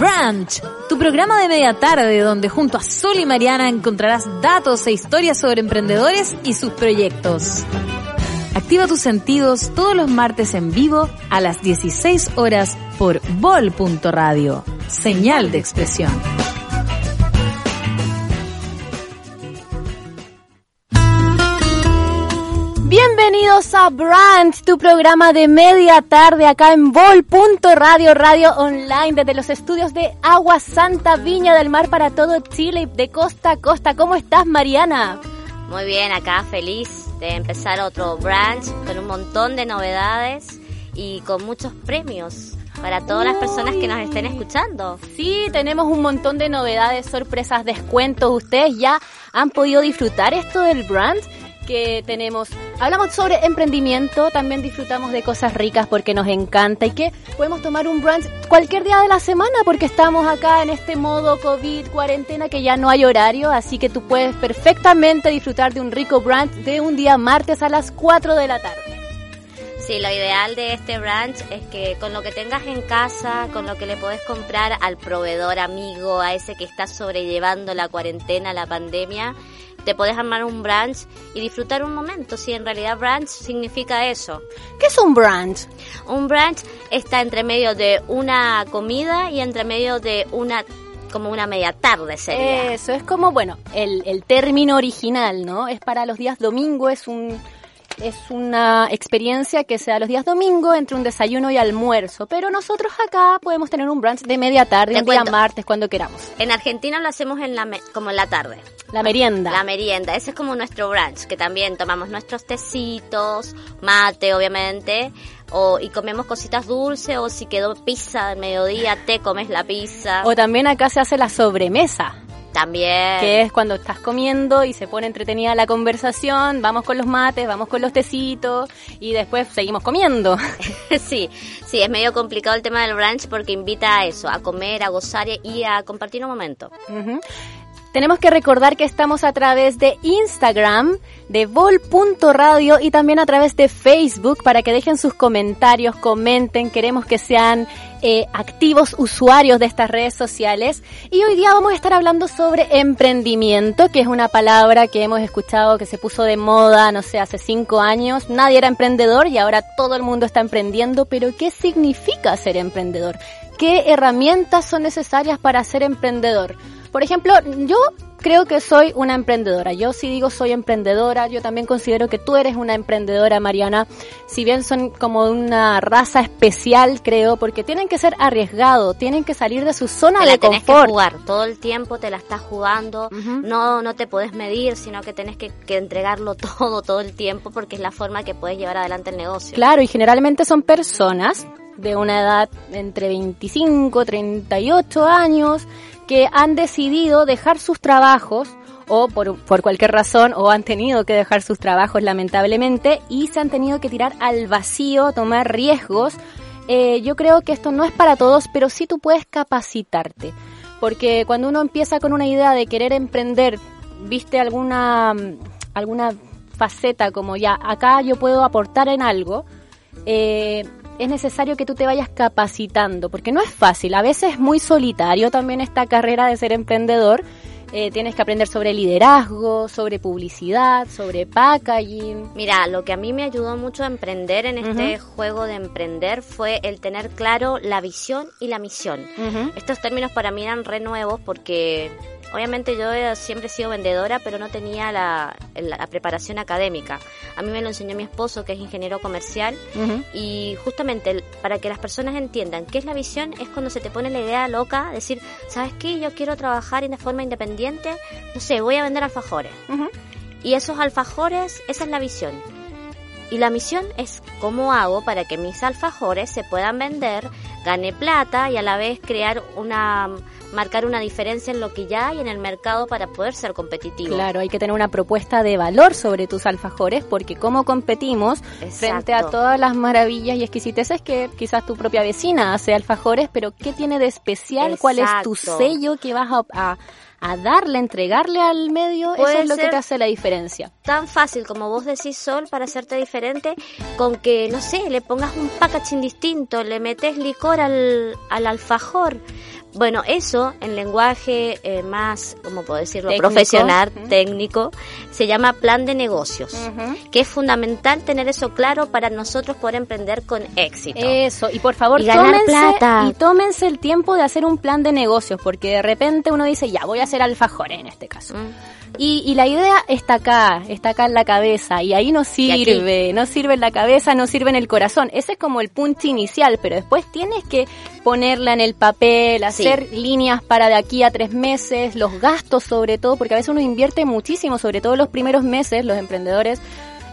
Branch, tu programa de media tarde donde junto a Sol y Mariana encontrarás datos e historias sobre emprendedores y sus proyectos. Activa tus sentidos todos los martes en vivo a las 16 horas por bol.radio. Señal de expresión. Bienvenidos a Branch, tu programa de media tarde acá en Vol.radio, radio online desde los estudios de Agua Santa Viña del Mar para todo Chile de costa a costa. ¿Cómo estás, Mariana? Muy bien, acá feliz de empezar otro Branch con un montón de novedades y con muchos premios para todas las personas que nos estén escuchando. Sí, tenemos un montón de novedades, sorpresas, descuentos. Ustedes ya han podido disfrutar esto del Branch que tenemos. Hablamos sobre emprendimiento, también disfrutamos de cosas ricas porque nos encanta y que podemos tomar un brunch cualquier día de la semana porque estamos acá en este modo COVID, cuarentena, que ya no hay horario, así que tú puedes perfectamente disfrutar de un rico brunch de un día martes a las 4 de la tarde. Sí, lo ideal de este brunch es que con lo que tengas en casa, con lo que le podés comprar al proveedor amigo, a ese que está sobrellevando la cuarentena, la pandemia, te podés armar un brunch y disfrutar un momento. Si en realidad brunch significa eso. ¿Qué es un brunch? Un brunch está entre medio de una comida y entre medio de una como una media tarde sería. Eso es como, bueno, el, el término original, ¿no? Es para los días domingo, es un es una experiencia que se da los días domingo entre un desayuno y almuerzo, pero nosotros acá podemos tener un brunch de media tarde, un día martes, cuando queramos. En Argentina lo hacemos en la como en la tarde. La merienda. La merienda, ese es como nuestro brunch, que también tomamos nuestros tecitos, mate obviamente, o, y comemos cositas dulces, o si quedó pizza al mediodía, te comes la pizza. O también acá se hace la sobremesa. También. Que es cuando estás comiendo y se pone entretenida la conversación, vamos con los mates, vamos con los tecitos y después seguimos comiendo. sí, sí, es medio complicado el tema del brunch porque invita a eso, a comer, a gozar y a compartir un momento. Tenemos que recordar que estamos a través de Instagram, de vol.radio y también a través de Facebook para que dejen sus comentarios, comenten, queremos que sean eh, activos usuarios de estas redes sociales. Y hoy día vamos a estar hablando sobre emprendimiento, que es una palabra que hemos escuchado que se puso de moda, no sé, hace cinco años. Nadie era emprendedor y ahora todo el mundo está emprendiendo, pero ¿qué significa ser emprendedor? ¿Qué herramientas son necesarias para ser emprendedor? Por ejemplo, yo creo que soy una emprendedora. Yo si digo soy emprendedora, yo también considero que tú eres una emprendedora, Mariana. Si bien son como una raza especial, creo, porque tienen que ser arriesgados, tienen que salir de su zona de confort. Que jugar todo el tiempo, te la estás jugando. No, no te puedes medir, sino que tienes que, que entregarlo todo, todo el tiempo, porque es la forma que puedes llevar adelante el negocio. Claro, y generalmente son personas de una edad entre 25, 38 años que han decidido dejar sus trabajos o por, por, cualquier razón o han tenido que dejar sus trabajos lamentablemente y se han tenido que tirar al vacío, tomar riesgos. Eh, yo creo que esto no es para todos, pero sí tú puedes capacitarte. Porque cuando uno empieza con una idea de querer emprender, viste alguna, alguna faceta como ya, acá yo puedo aportar en algo, eh, es necesario que tú te vayas capacitando, porque no es fácil, a veces es muy solitario también esta carrera de ser emprendedor. Eh, tienes que aprender sobre liderazgo, sobre publicidad, sobre packaging. Mira, lo que a mí me ayudó mucho a emprender en este juego de emprender fue el tener claro la visión y la misión. Estos términos para mí eran re nuevos porque obviamente yo siempre he sido vendedora, pero no tenía la, preparación académica. A mí me lo enseñó mi esposo, que es ingeniero comercial, y justamente para que las personas entiendan qué es la visión es cuando se te pone la idea loca, decir, ¿sabes qué? Yo quiero trabajar de forma independiente, no sé, voy a vender alfajores. Y esos alfajores, esa es la visión. Y la misión es cómo hago para que mis alfajores se puedan vender, gane plata y a la vez crear una marcar una diferencia en lo que ya hay en el mercado para poder ser competitivo. Claro, hay que tener una propuesta de valor sobre tus alfajores porque cómo competimos frente a todas las maravillas y exquisiteces que quizás tu propia vecina hace alfajores, pero ¿qué tiene de especial? ¿Cuál es tu sello que vas a, a darle, entregarle al medio, eso es lo que te hace la diferencia. Tan fácil como vos decís, Sol, para hacerte diferente, con que, no sé, le pongas un packaging distinto, le metes licor al, al alfajor, bueno, eso en lenguaje eh, más, ¿cómo puedo decirlo?, profesional, técnico, se llama plan de negocios, que es fundamental tener eso claro para nosotros poder emprender con éxito. Eso, y por favor, tómense, y tómense el tiempo de hacer un plan de negocios, porque de repente uno dice, ya, voy a hacer alfajores en este caso. Mm. Y, la idea está acá, está acá en la cabeza, y ahí no sirve, no sirve en la cabeza, no sirve en el corazón. Ese es como el punto inicial, pero después tienes que ponerla en el papel, hacer líneas para de aquí a tres meses, los gastos sobre todo, porque a veces uno invierte muchísimo, sobre todo los primeros meses, los emprendedores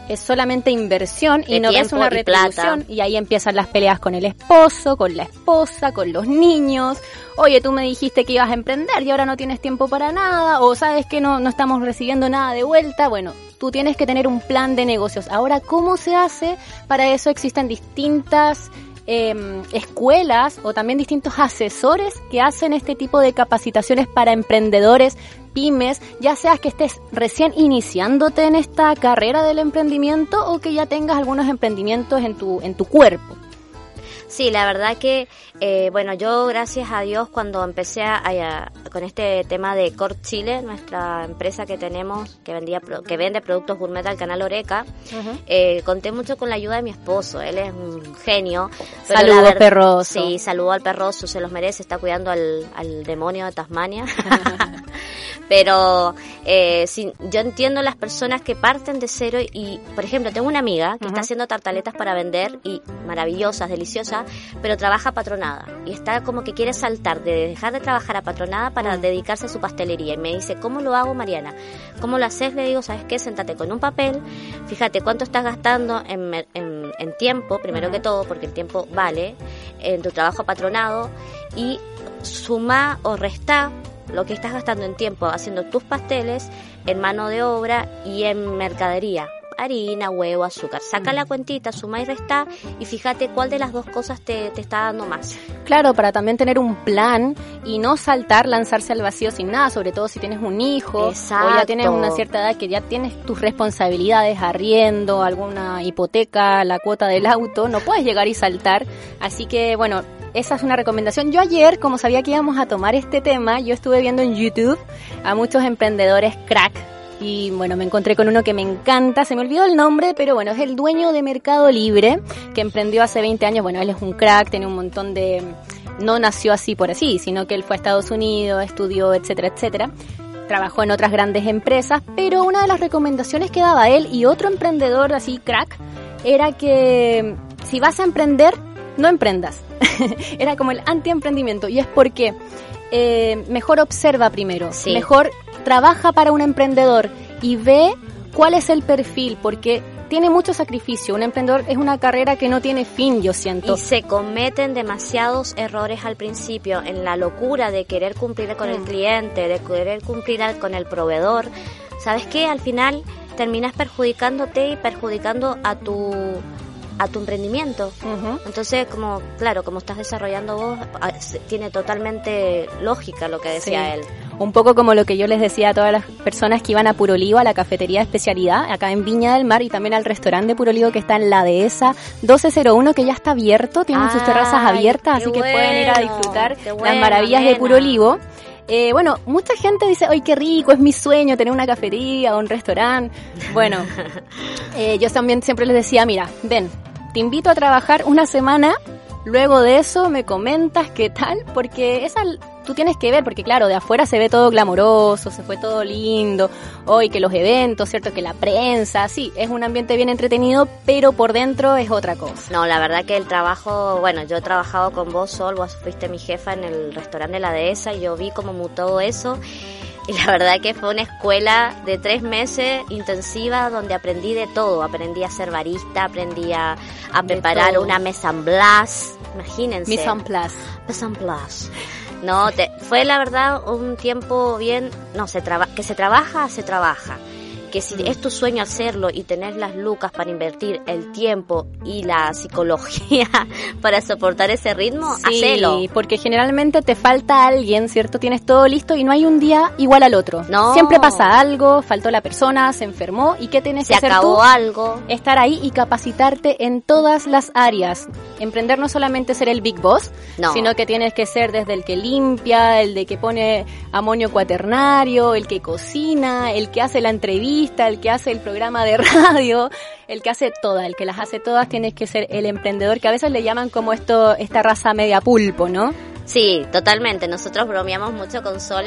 es solamente inversión y no es una retribución y, ahí empiezan las peleas con el esposo, con la esposa, con los niños. Oye, tú me dijiste que ibas a emprender y ahora no tienes tiempo para nada o sabes que no, no estamos recibiendo nada de vuelta. Bueno, tú tienes que tener un plan de negocios. Ahora, ¿cómo se hace? Para eso existen distintas Em, escuelas o también distintos asesores que hacen este tipo de capacitaciones para emprendedores, pymes, ya seas que estés recién iniciándote en esta carrera del emprendimiento o que ya tengas algunos emprendimientos en tu, en tu cuerpo. Sí, la verdad que, eh, bueno, yo gracias a Dios cuando empecé a, con este tema de Cort Chile, nuestra empresa que tenemos, que vendía que vende productos gourmet al canal Oreca, eh, conté mucho con la ayuda de mi esposo, él es un genio. Saludos, perroso. Sí, saludo al perroso, se los merece, está cuidando al, al demonio de Tasmania. Pero eh, yo entiendo las personas que parten de cero y, por ejemplo, tengo una amiga que está haciendo tartaletas para vender y maravillosas, deliciosas, pero trabaja patronada y está como que quiere saltar de dejar de trabajar a patronada para dedicarse a su pastelería. Y me dice, ¿cómo lo hago, Mariana? ¿Cómo lo haces? Le digo, ¿sabes qué? Sentate con un papel, fíjate cuánto estás gastando en, en, tiempo, primero que todo, porque el tiempo vale, en tu trabajo patronado y suma o resta lo que estás gastando en tiempo haciendo tus pasteles, en mano de obra y en mercadería. Harina, huevo, azúcar. Saca la cuentita, suma y resta y fíjate cuál de las dos cosas te, te, está dando más. Claro, para también tener un plan y no saltar, lanzarse al vacío sin nada, sobre todo si tienes un hijo o ya tienes una cierta edad que ya tienes tus responsabilidades, arriendo, alguna hipoteca, la cuota del auto, no puedes llegar y saltar. Así que, bueno, esa es una recomendación. Yo ayer, como sabía que íbamos a tomar este tema, yo estuve viendo en YouTube a muchos emprendedores crack y bueno, me encontré con uno que me encanta, se me olvidó el nombre, pero bueno, es el dueño de Mercado Libre, que emprendió hace 20 años, bueno, él es un crack, tiene un montón de... No nació así por así, sino que él fue a Estados Unidos, estudió, etcétera, etcétera. Trabajó en otras grandes empresas, pero una de las recomendaciones que daba él y otro emprendedor así crack era que si vas a emprender, no emprendas. Era como el anti-emprendimiento. Y es porque eh, mejor observa primero, mejor trabaja para un emprendedor y ve cuál es el perfil, porque tiene mucho sacrificio. Un emprendedor es una carrera que no tiene fin, yo siento. Y se cometen demasiados errores al principio en la locura de querer cumplir con el mm. cliente, de querer cumplir con el proveedor. ¿Sabes qué? Al final terminas perjudicándote y perjudicando a tu a tu emprendimiento. Entonces, como, claro, como estás desarrollando vos, ah, tiene totalmente lógica lo que decía él. Un poco como lo que yo les decía a todas las personas que iban a Puro a la cafetería de especialidad, acá en Viña del Mar y también al restaurante de Puro que está en la dehesa 1201, que ya está abierto, tienen sus terrazas abiertas, así que pueden ir a disfrutar las maravillas de Puro eh, bueno, mucha gente dice, ¡ay, qué rico! Es mi sueño tener una cafetería o un restaurante. Bueno, eh, yo también siempre les decía, mira, ven, te invito a trabajar una semana, luego de eso me comentas qué tal, porque esa tú tienes que ver, porque claro, de afuera se ve todo glamoroso, se fue todo lindo, hoy que los eventos, cierto, que la prensa, sí, es un ambiente bien entretenido, pero por dentro es otra cosa. No, la verdad que el trabajo, bueno, yo he trabajado con vos, Sol, vos fuiste mi jefa en el restaurante de la dehesa y yo vi como todo eso y la verdad que fue una escuela de tres meses intensiva donde aprendí de todo. Aprendí a ser barista, aprendí a, preparar una mesa en blas. Imagínense. Mesa en place. Mesa en place. No, te, fue la verdad un tiempo bien, no, se traba, que se trabaja, se trabaja. Que si es tu sueño hacerlo y tener las lucas para invertir el tiempo y la psicología para soportar ese ritmo, sí, hacelo. porque generalmente te falta alguien, ¿cierto? Tienes todo listo y no hay un día igual al otro. No. Siempre pasa algo, faltó la persona, se enfermó y ¿qué tienes Se que hacer acabó tú? algo. Estar ahí y capacitarte en todas las áreas. Emprender no solamente ser el big boss, No. sino que tienes que ser desde el que limpia, el de que pone amonio cuaternario, el que cocina, el que hace la entrevista, el que hace el programa de radio, el que hace todas, el que las hace todas, tienes que ser el emprendedor, que a veces le llaman como esto, esta raza media pulpo, ¿no? Sí, totalmente. Nosotros bromeamos mucho con Sol,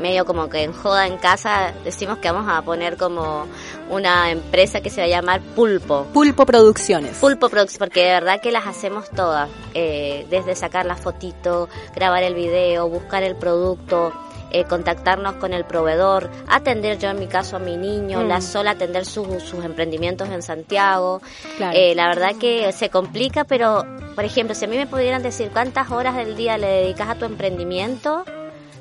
medio como que en joda en casa, decimos que vamos a poner como una empresa que se va a llamar Pulpo. Pulpo Producciones. Pulpo Prox, porque de verdad que las hacemos todas, eh, desde sacar la fotito, grabar el video, buscar el producto, eh, contactarnos con el proveedor, atender yo en mi caso a mi niño, Mm. la sola atender sus- sus emprendimientos en Santiago. Claro. Eh, la verdad que se complica, pero por ejemplo, si a mí me pudieran decir cuántas horas del día le dedicas a tu emprendimiento,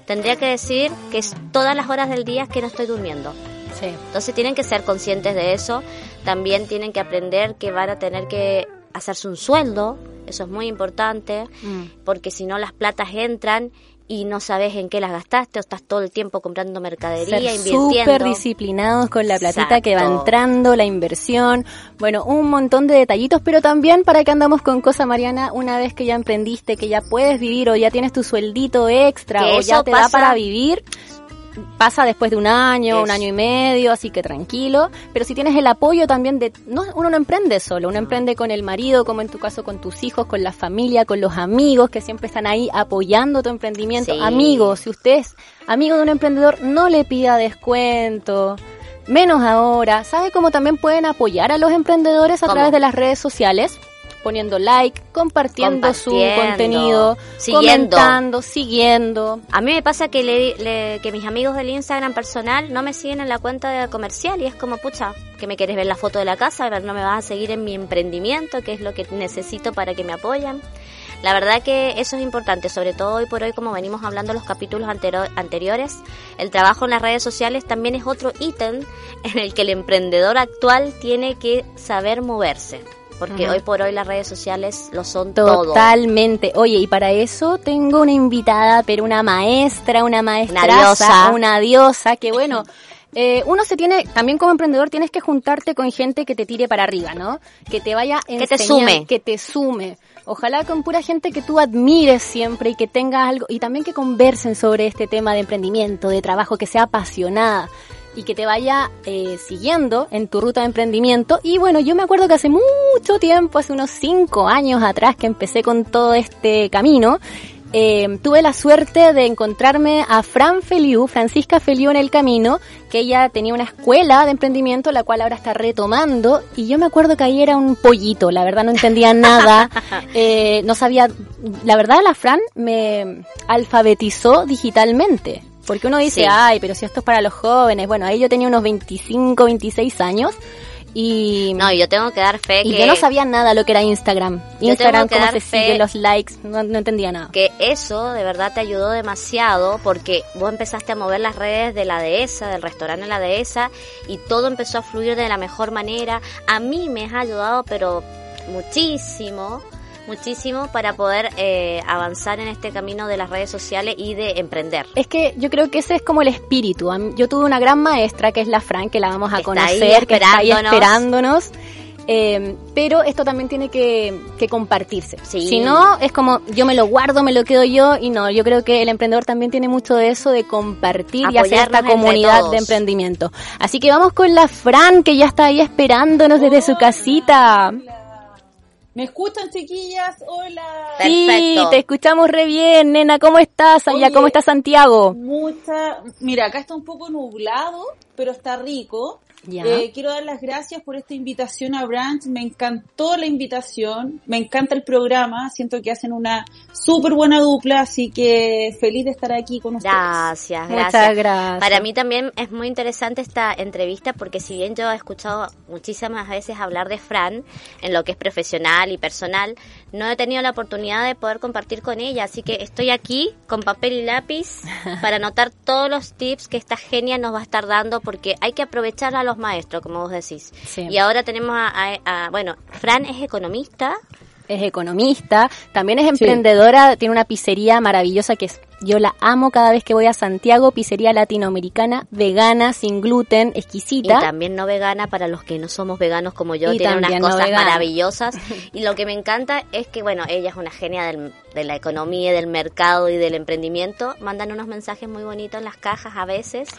tendría que decir que es todas las horas del día que no estoy durmiendo. Sí. Entonces tienen que ser conscientes de eso. También tienen que aprender que van a tener que hacerse un sueldo. Eso es muy importante. Mm. Porque si no las platas entran y no sabes en qué las gastaste o estás todo el tiempo comprando mercadería, Ser invirtiendo. súper disciplinados con la platita que va entrando, la inversión, bueno, un montón de detallitos, pero también para que andamos con cosa, Mariana, una vez que ya emprendiste, que ya puedes vivir o ya tienes tu sueldito extra Que o ya te da para vivir, pasa después de un año, un año y medio, así que tranquilo, pero si tienes el apoyo también de, no, uno no emprende solo, uno emprende con el marido, como en tu caso con tus hijos, con la familia, con los amigos que siempre están ahí apoyando tu emprendimiento, Sí. amigos, si usted es amigo de un emprendedor, no le pida descuento. Menos ahora. ¿Sabe cómo también pueden apoyar a los emprendedores a ¿Cómo? través de las redes sociales? Poniendo like, compartiendo, su contenido, siguiendo. comentando, siguiendo. A mí me pasa que, le, le- que mis amigos del Instagram personal no me siguen en la cuenta de comercial y es como, pucha, que me quieres ver la foto de la casa, pero no me vas a seguir en mi emprendimiento, que es lo que necesito para que me apoyen. La verdad que eso es importante, sobre todo hoy por hoy, como venimos hablando en los capítulos anteriores, el trabajo en las redes sociales también es otro ítem en el que el emprendedor actual tiene que saber moverse. Porque hoy por hoy las redes sociales lo son todo. Totalmente. Oye, y para eso tengo una invitada, pero una maestra, una maestraza, diosa. una diosa, que bueno, eh, uno se tiene, también como emprendedor tienes que juntarte con gente que te tire para arriba, ¿no? Que te vaya Que te sume. Que te sume. Ojalá con pura gente que tú admires siempre y que tengas algo, y también que conversen sobre este tema de emprendimiento, de trabajo, que sea apasionada y que te vaya eh, siguiendo en tu ruta de emprendimiento. Y bueno, yo me acuerdo que hace mucho tiempo, hace unos cinco años atrás que empecé con todo este camino, eh, tuve la suerte de encontrarme a Fran Feliu, Francisca Feliu en el camino, que ella tenía una escuela de emprendimiento, la cual ahora está retomando, y yo me acuerdo que ahí era un pollito, la verdad no entendía nada, eh, no sabía, la verdad la Fran me alfabetizó digitalmente. Porque uno dice, Sí. ay, pero si esto es para los jóvenes. Bueno, ahí yo tenía unos 25, 26 años y, No, yo tengo que dar fe y que... yo no sabía nada lo que era Instagram. Instagram, cómo se sigue, los likes, no, no entendía nada. que eso de verdad te ayudó demasiado porque vos empezaste a mover las redes de la dehesa, del restaurante La Dehesa y todo empezó a fluir de la mejor manera. A mí me ha ayudado pero muchísimo, muchísimo para poder eh, avanzar en este camino de las redes sociales y de emprender. Es que yo creo que ese es como el espíritu. Yo tuve una gran maestra que es la Fran, que la vamos a Que está ahí conocer, que está ahí esperándonos. Eh, pero esto también tiene que, que compartirse. Sí. Si no, es como yo me lo guardo, me lo quedo yo y no, yo creo que el emprendedor también tiene mucho de eso de compartir y hacer esta comunidad de emprendimiento. Así que vamos con la Fran que ya está ahí esperándonos desde su casita. ¿Me escuchan, chiquillas? Hola. Sí, Perfecto. te escuchamos re bien, nena. ¿Cómo estás allá? Oye. ¿Cómo está Santiago? Mucha. Mira, acá está un poco nublado, pero está rico. Ya. Eh, quiero dar las gracias por esta invitación a Branch. Me encantó la invitación. Me encanta el programa. Siento que hacen una súper buena dupla, así que feliz de estar aquí con ustedes. Gracias, Muchas gracias. gracias. Para mí también es muy interesante esta entrevista porque si bien yo he escuchado muchísimas veces hablar de Fran en lo que es profesional y personal, no he tenido la oportunidad de poder compartir con ella. Así que estoy aquí con papel y lápiz para anotar todos los tips que esta genia nos va a estar dando porque hay que aprovechar a los maestros, como vos decís. Y ahora tenemos a, bueno, Fran es economista, es economista, también es emprendedora, tiene una pizzería maravillosa que es, yo la amo cada vez que voy a Santiago, pizzería latinoamericana, vegana, sin gluten, exquisita. Y también no vegana para los que no somos veganos como yo, tiene unas cosas maravillosas. Y lo que me encanta es que, bueno, ella es una genia del, de la economía, del mercado y del emprendimiento, mandan unos mensajes muy bonitos en las cajas a veces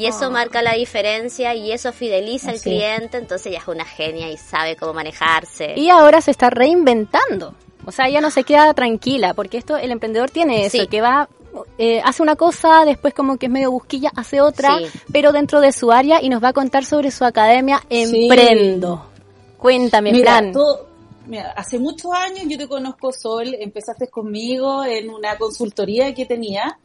y eso oh. marca la diferencia y eso fideliza al cliente, entonces ella es una genia y sabe cómo manejarse. Y ahora se está reinventando. O sea, ella no se queda tranquila, porque esto el emprendedor tiene eso, que va eh, hace una cosa, después como que es medio busquilla, hace otra, pero dentro de su área y nos va a contar sobre su academia Emprendo. Cuéntame, mira, mira, hace muchos años yo te conozco, Sol, empezaste conmigo en una consultoría que tenía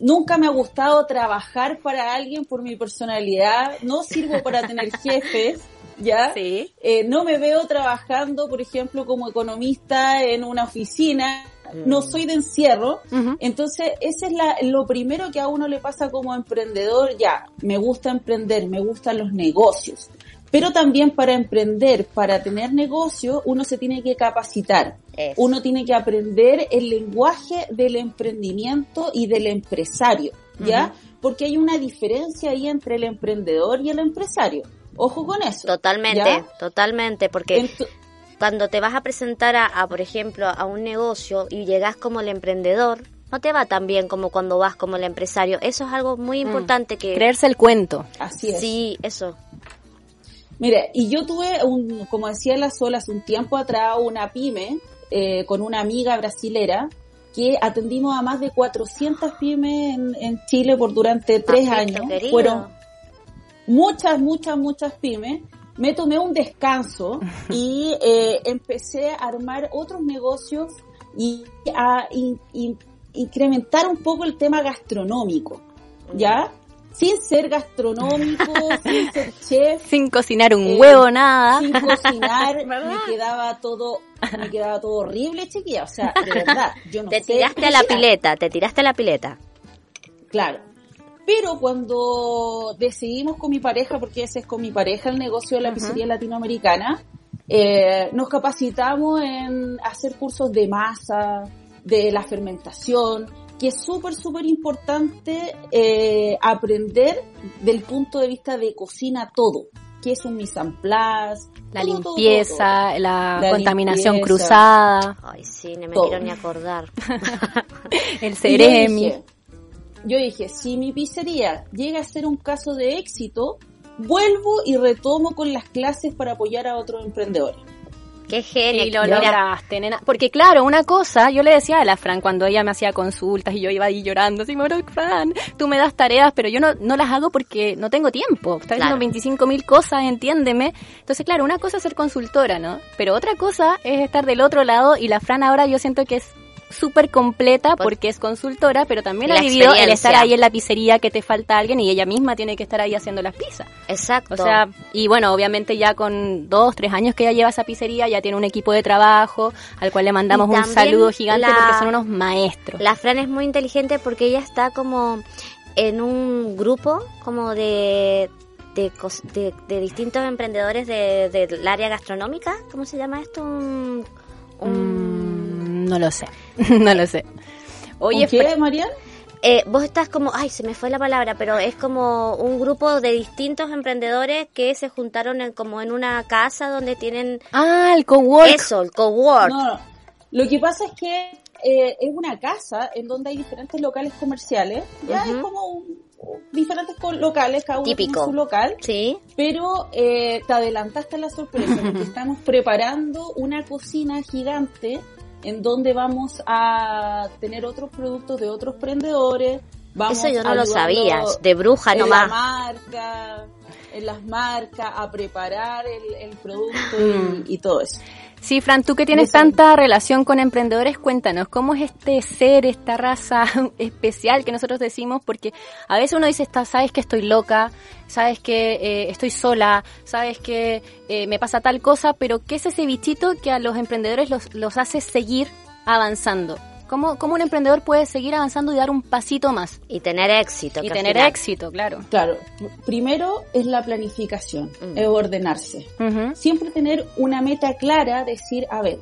nunca me ha gustado trabajar para alguien por mi personalidad, no sirvo para tener jefes, ¿ya? Sí. Eh, no me veo trabajando, por ejemplo, como economista en una oficina, no mm. soy de encierro, entonces ese es la, lo primero que a uno le pasa como emprendedor, ya, me gusta emprender, me gustan los negocios, pero también para emprender, para tener negocio, uno se tiene que capacitar. Uno tiene que aprender el lenguaje del emprendimiento y del empresario, ¿ya? Porque hay una diferencia ahí entre el emprendedor y el empresario. Ojo con eso. Totalmente, totalmente, porque cuando te vas a presentar a, por ejemplo, a un negocio y llegas como el emprendedor, no te va tan bien como cuando vas como el empresario. Eso es algo muy mm. importante que... Creerse el cuento. Así es. Sí, eso. Mire, y yo tuve, un, como decía la Sola, hace un tiempo atrás, una pyme eh, con una amiga brasilera que atendimos a más de 400 pymes en, Chile por durante tres años. Fueron muchas, muchas, muchas pymes. Me tomé un descanso y eh, empecé a armar otros negocios y a incrementar un poco el tema gastronómico. ¿Ya? sin ser gastronómico, sin ser chef. Sin cocinar un huevo, eh, nada. Sin cocinar, me quedaba todo, me quedaba todo horrible, chiquilla. O sea, de verdad, yo no te tiraste a la pileta, te tiraste a la pileta. Claro. Pero cuando decidimos con mi pareja, porque ese es con mi pareja el negocio de la pizzería latinoamericana, eh, nos capacitamos en hacer cursos de masa, de la fermentación, que es súper, súper importante eh, aprender del punto de vista de cocina todo, que es un mise en place, la limpieza, la, contaminación cruzada. Ay, sí, no me quiero ni acordar. El ceremi. Yo dije, si mi pizzería llega a ser un caso de éxito, vuelvo y retomo con las clases para apoyar a otros emprendedores. Qué genio. Y lo lograste, nena. Porque claro, una cosa, yo le decía a la Fran cuando ella me hacía consultas y yo iba ahí llorando, así, Fran, tú me das tareas, pero yo no, no las hago porque no tengo tiempo. Estás haciendo 25 mil cosas, entiéndeme. Entonces, claro, una cosa es ser consultora, ¿no? Pero otra cosa es estar del otro lado y la Fran ahora yo siento que es súper completa porque es consultora, pero también ha vivido el estar ahí en la pizzería que te falta alguien y ella misma tiene que estar ahí haciendo las pizzas. Exacto. O sea, y bueno, obviamente ya con dos, tres años que ella lleva esa pizzería, ya tiene un equipo de trabajo al cual le mandamos un saludo gigante porque son unos maestros. La Fran es muy inteligente porque ella está como en un grupo como de de, distintos emprendedores del área gastronómica. ¿Cómo se llama esto? un no lo sé, no lo sé. Oye, ¿qué, Marian? Eh, vos estás como, ay, se me fue la palabra, pero es como un grupo de distintos emprendedores que se juntaron en, como en una casa donde tienen... Ah, el cowork. Eso, el cowork. No, lo que pasa es que eh, es una casa en donde hay diferentes locales comerciales. Ya es como un, diferentes locales, cada uno Típico. tiene su local. Sí. Pero eh, te adelantaste a la sorpresa porque estamos preparando una cocina gigante en donde vamos a tener otros productos de otros prendedores. Vamos Eso yo no lo sabía, de bruja nomás. En la marca, en las marcas, a preparar el, producto y, todo eso. Sí, Fran, tú que tienes tanta relación con emprendedores, cuéntanos, ¿cómo es este ser, esta raza especial que nosotros decimos? Porque a veces uno dice, sabes que estoy loca, sabes que eh, estoy sola, sabes que eh, me pasa tal cosa, pero ¿qué es ese bichito que a los emprendedores los, los hace seguir avanzando? ¿Cómo, ¿Cómo, un emprendedor puede seguir avanzando y dar un pasito más? Y tener éxito. Y tener éxito, claro. Claro. Primero es la planificación, mm. es ordenarse. Siempre tener una meta clara, decir, a ver,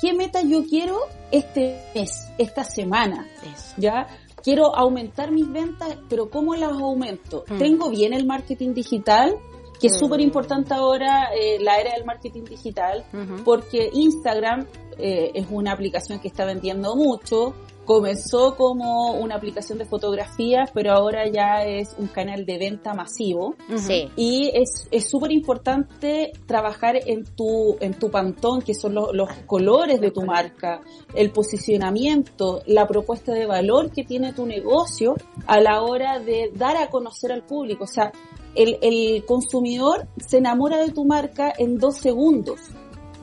¿qué meta yo quiero este mes, esta semana? ¿Ya? Quiero aumentar mis ventas, pero ¿cómo las aumento? Mm. ¿Tengo bien el marketing digital? que es mm. súper importante ahora eh, la era del marketing digital, porque Instagram eh, es una aplicación que está vendiendo mucho, comenzó como una aplicación de fotografías, pero ahora ya es un canal de venta masivo. Sí. Y es súper importante trabajar en tu, en tu pantón, que son los colores de tu marca, el posicionamiento, la propuesta de valor que tiene tu negocio a la hora de dar a conocer al público. O sea, el, el consumidor se enamora de tu marca en dos segundos.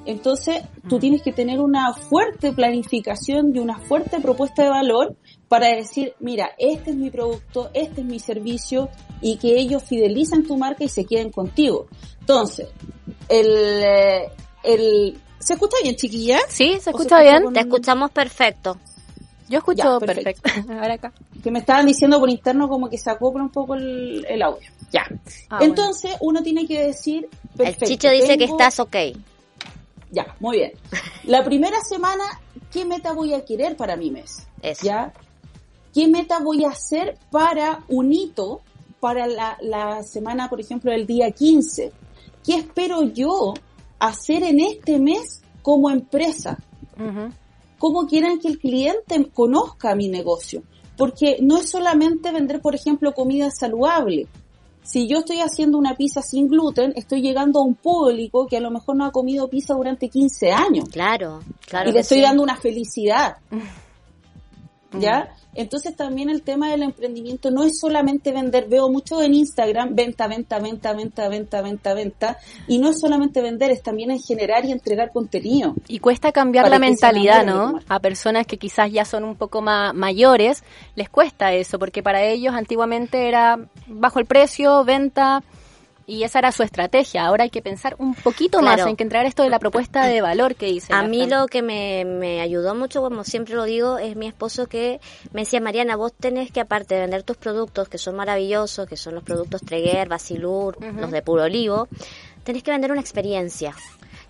Entonces, tú tienes que tener una fuerte planificación y una fuerte propuesta de valor para decir, mira, este es mi producto, este es mi servicio y que ellos fidelicen tu marca y se queden contigo. Entonces, el, eh, el, ¿se escucha bien, chiquilla? Sí, se escucha bien. Te escuchamos perfecto. Yo escucho perfecto. Ahora acá. Que me estaban diciendo por interno como que se acopla un poco el, audio. Ya. Ah, Entonces uno tiene que decir. Perfecto, el Chicho dice que estás ok. Ya, muy bien. La primera semana, ¿qué meta voy a querer para mi mes? ¿Ya? ¿Qué meta voy a hacer para un hito para la, la semana, por ejemplo, del día 15? ¿Qué espero yo hacer en este mes como empresa? cómo quieren que el cliente conozca mi negocio. Porque no es solamente vender, por ejemplo, comida saludable. Si yo estoy haciendo una pizza sin gluten, estoy llegando a un público que a lo mejor no ha comido pizza durante 15 años. Claro, claro. Y le estoy dando una felicidad. ¿Ya? Entonces también el tema del emprendimiento no es solamente vender, veo mucho en Instagram, venta, venta, venta, venta, venta, venta, venta, y no es solamente vender, es también en generar y entregar contenido. Y cuesta cambiar la mentalidad, ¿no? A personas que quizás ya son un poco más mayores, les cuesta eso, porque para ellos antiguamente era bajo el precio, venta, y esa era su estrategia. Ahora hay que pensar un poquito más, en que entrar esto de la propuesta de valor que hice. A mí lo que me, me ayudó mucho, como siempre lo digo, es mi esposo que me decía, Mariana, vos tenés que aparte de vender tus productos, que son maravillosos, que son los productos Treguer, Basilur, los de puro olivo, tenés que vender una experiencia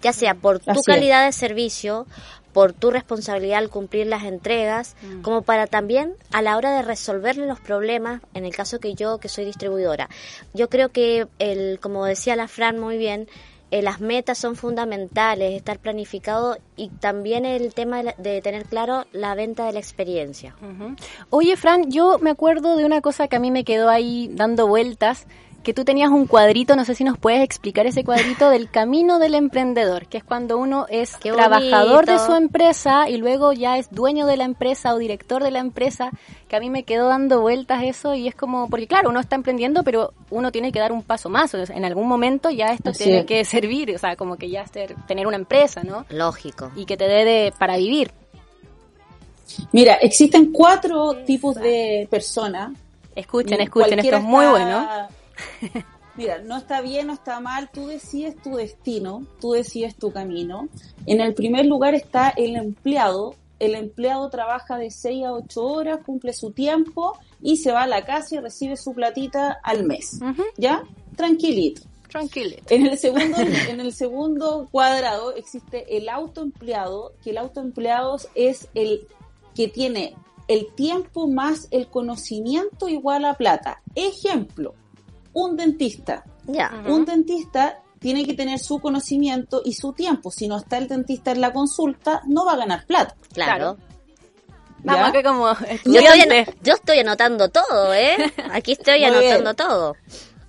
ya sea por tu calidad de servicio, por tu responsabilidad al cumplir las entregas, mm. como para también a la hora de resolverle los problemas, en el caso que yo, que soy distribuidora. Yo creo que, el, como decía la Fran muy bien, eh, las metas son fundamentales, estar planificado y también el tema de, tener claro la venta de la experiencia. Oye, Fran, yo me acuerdo de una cosa que a mí me quedó ahí dando vueltas que tú tenías un cuadrito, no sé si nos puedes explicar ese cuadrito del camino del emprendedor, que es cuando uno es trabajador de su empresa y luego ya es dueño de la empresa o director de la empresa, que a mí me quedó dando vueltas eso y es como, porque claro, uno está emprendiendo, pero uno tiene que dar un paso más, en algún momento ya esto tiene que servir, o sea, como que ya ser, tener una empresa, ¿no? Lógico. Y que te dé de, para vivir. Mira, existen cuatro tipos de personas. Escuchen, escuchen, esto es muy bueno Mira, no está bien, no está mal, tú decides tu destino, tú decides tu camino. En el primer lugar está el empleado. El empleado trabaja de 6 a 8 horas, cumple su tiempo y se va a la casa y recibe su platita al mes. ¿Ya? Tranquilito. Tranquilito. En el segundo, en el segundo cuadrado existe el autoempleado, que el autoempleado es el que tiene el tiempo más el conocimiento igual a plata. Ejemplo, un dentista. Ya. Un dentista tiene que tener su conocimiento y su tiempo. Si no está el dentista en la consulta, no va a ganar plata. Claro. Vamos que como yo estoy, yo estoy, anotando todo, ¿eh? Aquí estoy anotando todo.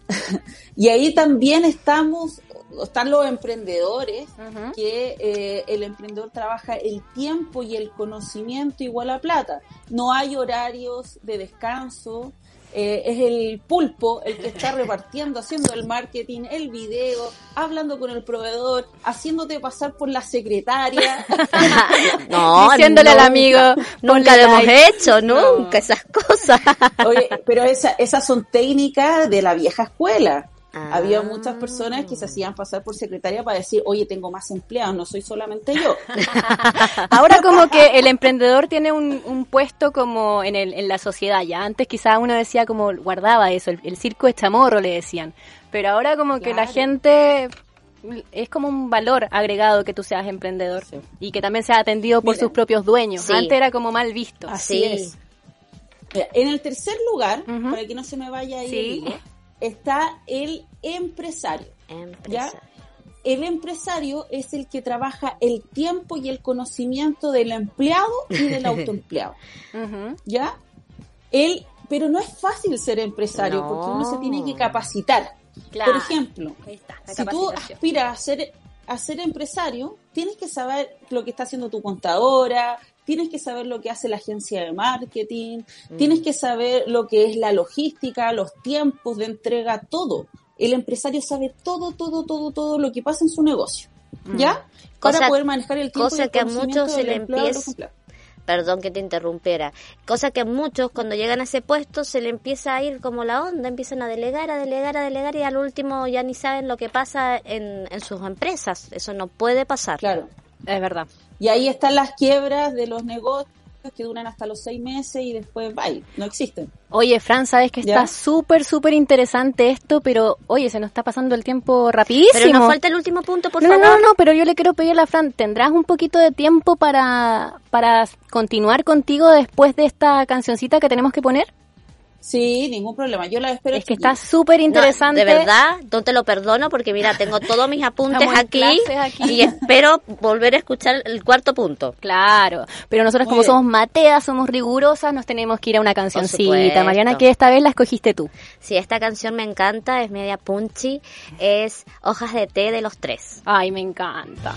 y ahí también estamos, están los emprendedores, que eh, el emprendedor trabaja el tiempo y el conocimiento igual a plata. No hay horarios de descanso, eh, es el pulpo el que está repartiendo, haciendo el marketing, el video, hablando con el proveedor, haciéndote pasar por la secretaria. no, diciéndole al amigo, nunca lo hemos hecho, nunca esas cosas. Oye, pero esa, esas son técnicas de la vieja escuela. Había muchas personas que se hacían pasar por secretaria para decir, oye, tengo más empleados, no soy solamente yo. Ahora como que el emprendedor tiene un, puesto como en, el, en la sociedad, ya antes quizás uno decía como guardaba eso, el, circo es chamorro le decían, pero ahora como que la gente es como un valor agregado que tú seas emprendedor y que también sea atendido por sus propios dueños. Antes era como mal visto. Así es. en el tercer lugar, para que no se me vaya ahí está el empresario. ¿ya? El empresario es el que trabaja el tiempo y el conocimiento del empleado y del autoempleado. ¿Ya? Él, pero no es fácil ser empresario porque uno se tiene que capacitar. Por ejemplo, si tú aspiras a ser, a ser empresario, tienes que saber lo que está haciendo tu contadora, tienes que saber lo que hace la agencia de marketing, mm. tienes que saber lo que es la logística, los tiempos de entrega, todo. El empresario sabe todo, todo, todo, todo lo que pasa en su negocio. Mm. ¿Ya? Para poder manejar el tiempo cosa que a muchos se le empieza perdón que te interrumpiera, cosa que a muchos cuando llegan a ese puesto se le empieza a ir como la onda, empiezan a delegar, a delegar, a delegar y al último ya ni saben lo que pasa en, en sus empresas. Eso no puede pasar. Claro. Es verdad. Y ahí están las quiebras de los negocios que duran hasta los seis meses y después, bye, no existen. Oye, Fran, sabes que está súper, súper interesante esto, pero oye, se nos está pasando el tiempo rapidísimo. Pero nos falta el último punto, por favor. No, no, no, pero yo le quiero pedir a la Fran, ¿tendrás un poquito de tiempo para, para continuar contigo después de esta cancioncita que tenemos que poner? Sí, ningún problema. Yo la espero. Es que está súper interesante. de verdad, no te lo perdono porque mira, tengo todos mis apuntes aquí, y espero volver a escuchar el cuarto punto. Claro, pero nosotros como somos mateas, somos rigurosas, nos tenemos que ir a una cancioncita. Mariana, que esta vez la escogiste tú. Sí, esta canción me encanta, es media punchy, es Hojas de té de los tres. Ay, me encanta.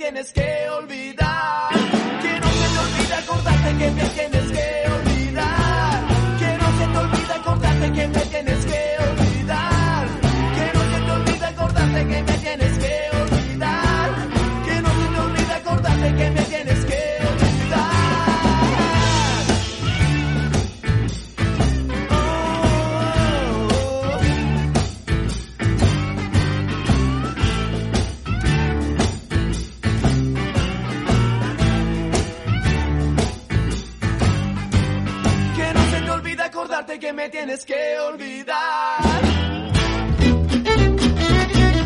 Dennis que me tienes que olvidar.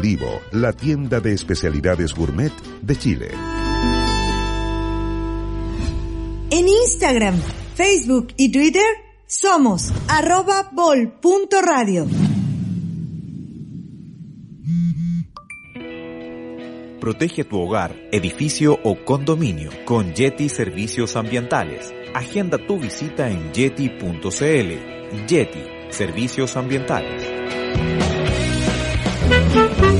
Olivo, la tienda de especialidades gourmet de Chile. En Instagram, Facebook y Twitter somos arroba bol.radio. Protege tu hogar, edificio o condominio con Yeti Servicios Ambientales. Agenda tu visita en yeti.cl. Yeti, Servicios Ambientales. Thank you.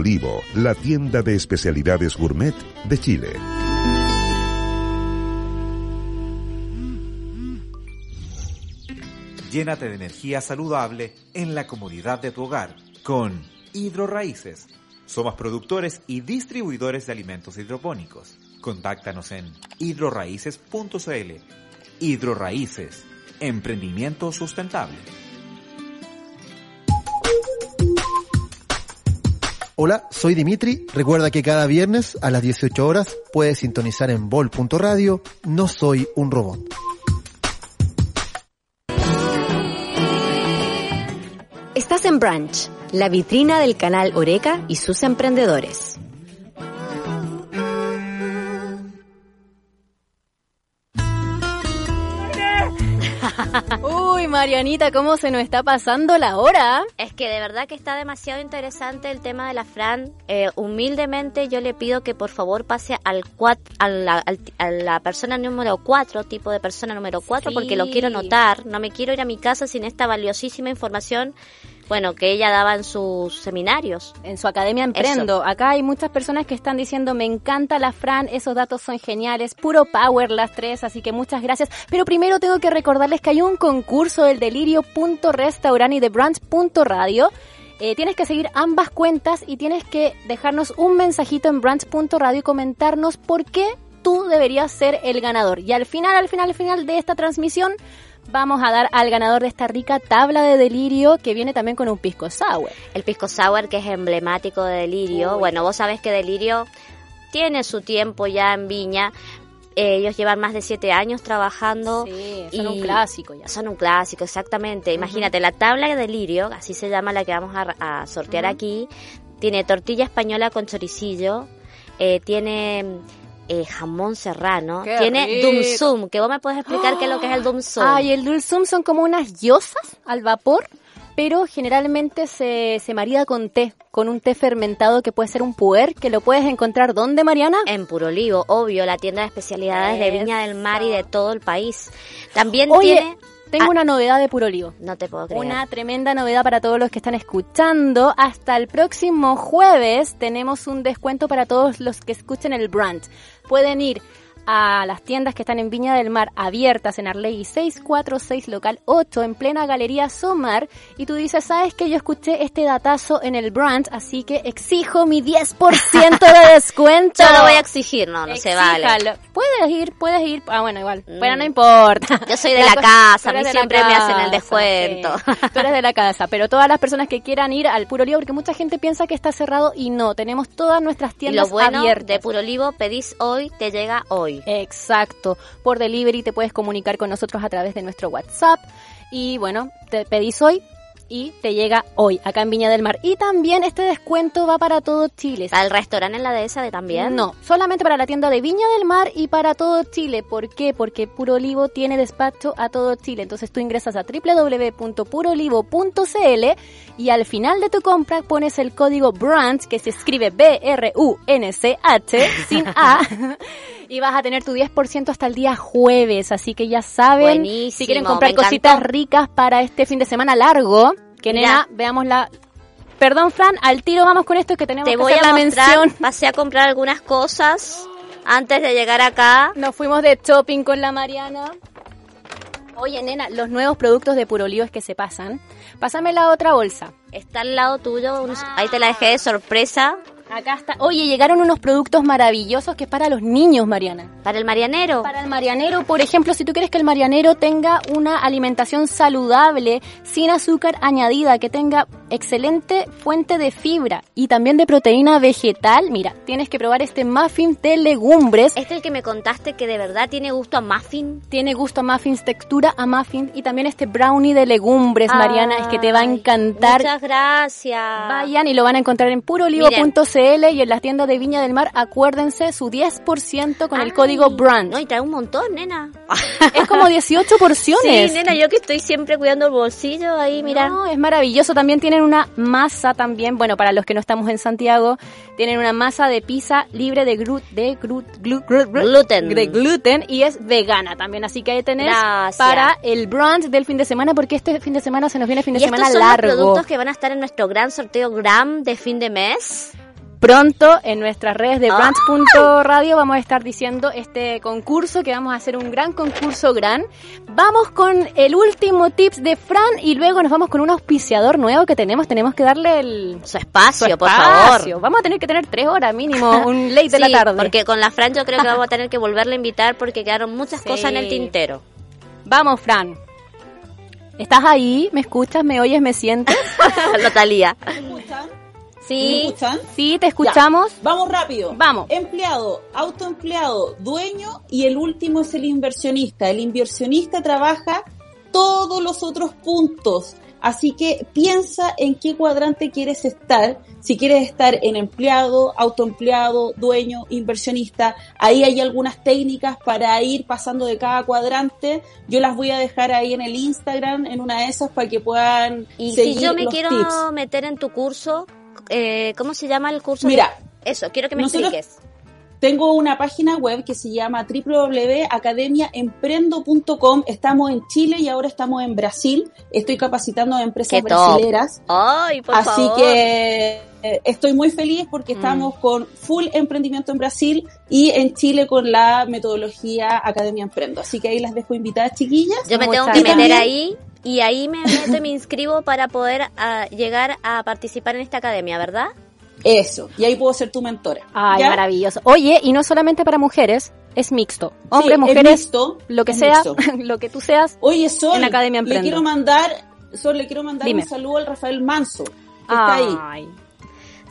Olivo, la tienda de especialidades gourmet de Chile. Llénate de energía saludable en la comodidad de tu hogar con Hidroraíces. Somos productores y distribuidores de alimentos hidropónicos. Contáctanos en hidroraíces.cl. Hidroraíces, emprendimiento sustentable. Hola, soy Dimitri. Recuerda que cada viernes a las 18 horas puedes sintonizar en bol.radio. No soy un robot. Estás en Branch, la vitrina del canal Oreca y sus emprendedores. Uy, Marianita, ¿cómo se nos está pasando la hora? Es que de verdad que está demasiado interesante el tema de la Fran. Eh, humildemente yo le pido que por favor pase al cuat, a, la, al- a la persona número 4, tipo de persona número 4, Sí. porque lo quiero notar. No me quiero ir a mi casa sin esta valiosísima información, bueno, que ella daba en sus seminarios. En su academia Emprendo. Acá hay muchas personas que están diciendo, me encanta la Fran, esos datos son geniales, puro power las tres, así que muchas gracias. Pero primero tengo que recordarles que hay un concurso del delirio.restaurant y de branch.radio. Eh, tienes que seguir ambas cuentas y tienes que dejarnos un mensajito en branch.radio y comentarnos por qué tú deberías ser el ganador. Y al final, al final, al final de esta transmisión, vamos a dar al ganador de esta rica tabla de delirio que viene también con un pisco sour. El pisco sour que es emblemático de Delirio. Bueno, vos sabés que Delirio tiene su tiempo ya en Viña. Eh, ellos llevan más de siete años trabajando. Sí, son un clásico ya. Son un clásico, exactamente. Imagínate, la tabla de Delirio, así se llama la que vamos a, a sortear aquí, tiene tortilla española con choricillo, eh, tiene eh, jamón serrano, ¡Qué tiene rico! dum sum, que vos me puedes explicar qué es lo que es el dum sum. Ay, el dulzum son como unas yosas al vapor, pero generalmente se, se marida con té, con un té fermentado que puede ser un puer, que lo puedes encontrar ¿dónde, Mariana? En Puro Olivo, obvio, la tienda de especialidades de Viña del Mar y de todo el país. También Oye, tiene... tengo Ah, una novedad de Puro Olivo. No te puedo creer. Una tremenda novedad para todos los que están escuchando. Hasta el próximo jueves tenemos un descuento para todos los que escuchen el brand. Pueden ir a las tiendas que están en Viña del Mar abiertas en Arlegui 646 local 8 en plena galería Somar y tú dices, ¿sabes que Yo escuché este datazo en el brand, así que exijo mi 10% de descuento. Yo lo voy a exigir, no, no se vale. Puedes ir, puedes ir. Ah, bueno, igual. Pero no importa. Yo soy de la casa, a mí siempre me hacen el descuento. sí. Tú eres de la casa, pero todas las personas que quieran ir al Puro Lío, porque mucha gente piensa que está cerrado y no, tenemos todas nuestras Y tiendas lo bueno abiertas. de Puro Olivo, pedís hoy, te llega hoy. Exacto. Por delivery te puedes comunicar con nosotros a través de nuestro WhatsApp. Y bueno, te pedís hoy y te llega hoy, acá en Viña del Mar. Y también este descuento va para todo Chile. ¿Al restaurante en la dehesa de también? No, solamente para la tienda de Viña del Mar y para todo Chile. ¿Por qué? Porque Puro Olivo tiene despacho a todo Chile. Entonces tú ingresas a www.purolivo.cl y al final de tu compra pones el código BRUNCH, que se escribe B-R-U-N-C-H, sin A, y vas a tener tu 10% hasta el día jueves. Así que ya saben, Buenísimo, si quieren comprar cositas ricas para este fin de semana largo, que nena, veamos la... Perdón, Fran, al tiro vamos con esto que tenemos Te que voy hacer a la mostrar, mención. pasé a comprar algunas cosas antes de llegar acá. Nos fuimos de shopping con la Mariana. Oye, nena, los nuevos productos de Puro Lío es que se pasan. Pásame la otra bolsa. Está al lado tuyo, ahí te la dejé de sorpresa. Acá está. Oye, llegaron unos productos maravillosos que es para los niños, Mariana. Para el Marianero. Para el marianero, por ejemplo, si tú quieres que el marianero tenga una alimentación saludable, sin azúcar añadida, que tenga excelente fuente de fibra y también de proteína vegetal, mira, tienes que probar este muffin de legumbres. Este es el que me contaste que de verdad tiene gusto a muffin. Tiene gusto a muffins, textura a muffin y también este brownie de legumbres, Mariana, es que te va a encantar. Muchas gracias. Vayan y lo van a encontrar en y en las tiendas de Viña del Mar, acuérdense su 10% con el código BRUNCH. No, y trae un montón, nena. Es como 18 porciones. Sí, nena, yo que estoy siempre cuidando el bolsillo ahí, mira. No, es maravilloso. También tienen una masa también, bueno, para los que no estamos en Santiago, tienen una masa de pizza libre de, gru- de glu- glu- glu- Gluten. de gluten y es vegana también. Así que ahí tenés Gracias. para el brunch del fin de semana, porque este fin de semana se nos viene fin de y estos semana son largo. los productos que van a estar en nuestro gran sorteo Gram de fin de mes. Pronto en nuestras redes de brunch.radio vamos a estar diciendo este concurso, que vamos a hacer un gran concurso gran. Vamos con el último tips de Fran y luego nos vamos con un auspiciador nuevo que tenemos. Tenemos que darle el Su espacio, su por favor. Vamos a tener que tener tres horas mínimo, un late de la tarde. Porque con la Fran yo creo que vamos a tener que volverle a invitar porque quedaron muchas Sí. cosas en el tintero. Vamos, Fran. ¿Estás ahí? ¿Me escuchas? ¿Me oyes? ¿Me sientes? Natalia. ¿Me escuchan? ¿Me Sí. escuchan? Sí, te escuchamos. Ya, vamos rápido. Vamos. Empleado, autoempleado, dueño y el último es el inversionista. El inversionista trabaja todos los otros puntos. Así que piensa en qué cuadrante quieres estar. Si quieres estar en empleado, autoempleado, dueño, inversionista, ahí hay algunas técnicas para ir pasando de cada cuadrante. Yo las voy a dejar ahí en el Instagram, en una de esas, para que puedan Y seguir si yo me los quiero tips. meter en tu curso, eh, ¿cómo se llama el curso? Mira, Eso, quiero que me expliques. Tengo una página web que se llama www.academiaemprendo.com. Estamos en Chile y ahora estamos en Brasil. Estoy capacitando a empresas brasileras. Ay, por Así favor. que eh, estoy muy feliz porque estamos con full emprendimiento en Brasil y en Chile con la metodología Academia Emprendo. Así que ahí las dejo invitadas, chiquillas. Yo me tengo que meter ahí y ahí me meto y me inscribo para poder ah, llegar a participar en esta academia, ¿verdad? Eso. Y ahí puedo ser tu mentora. Ay, ¿Ya? maravilloso. Oye, y no solamente para mujeres, es mixto. Hombres, es mujeres, mixto, lo que sea, mixto. lo que tú seas. Oye, Sol, En Academia le quiero mandar, Sol, le quiero mandar Dime. un saludo al Rafael Manso, que está ahí. Ay.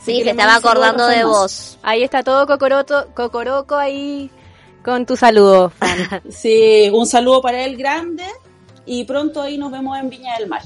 Sí, que se estaba acordando de vos. Ahí está todo cocoroto, cocoroco ahí con tu saludo. Sí, un saludo para él grande y pronto ahí nos vemos en Viña del Mar.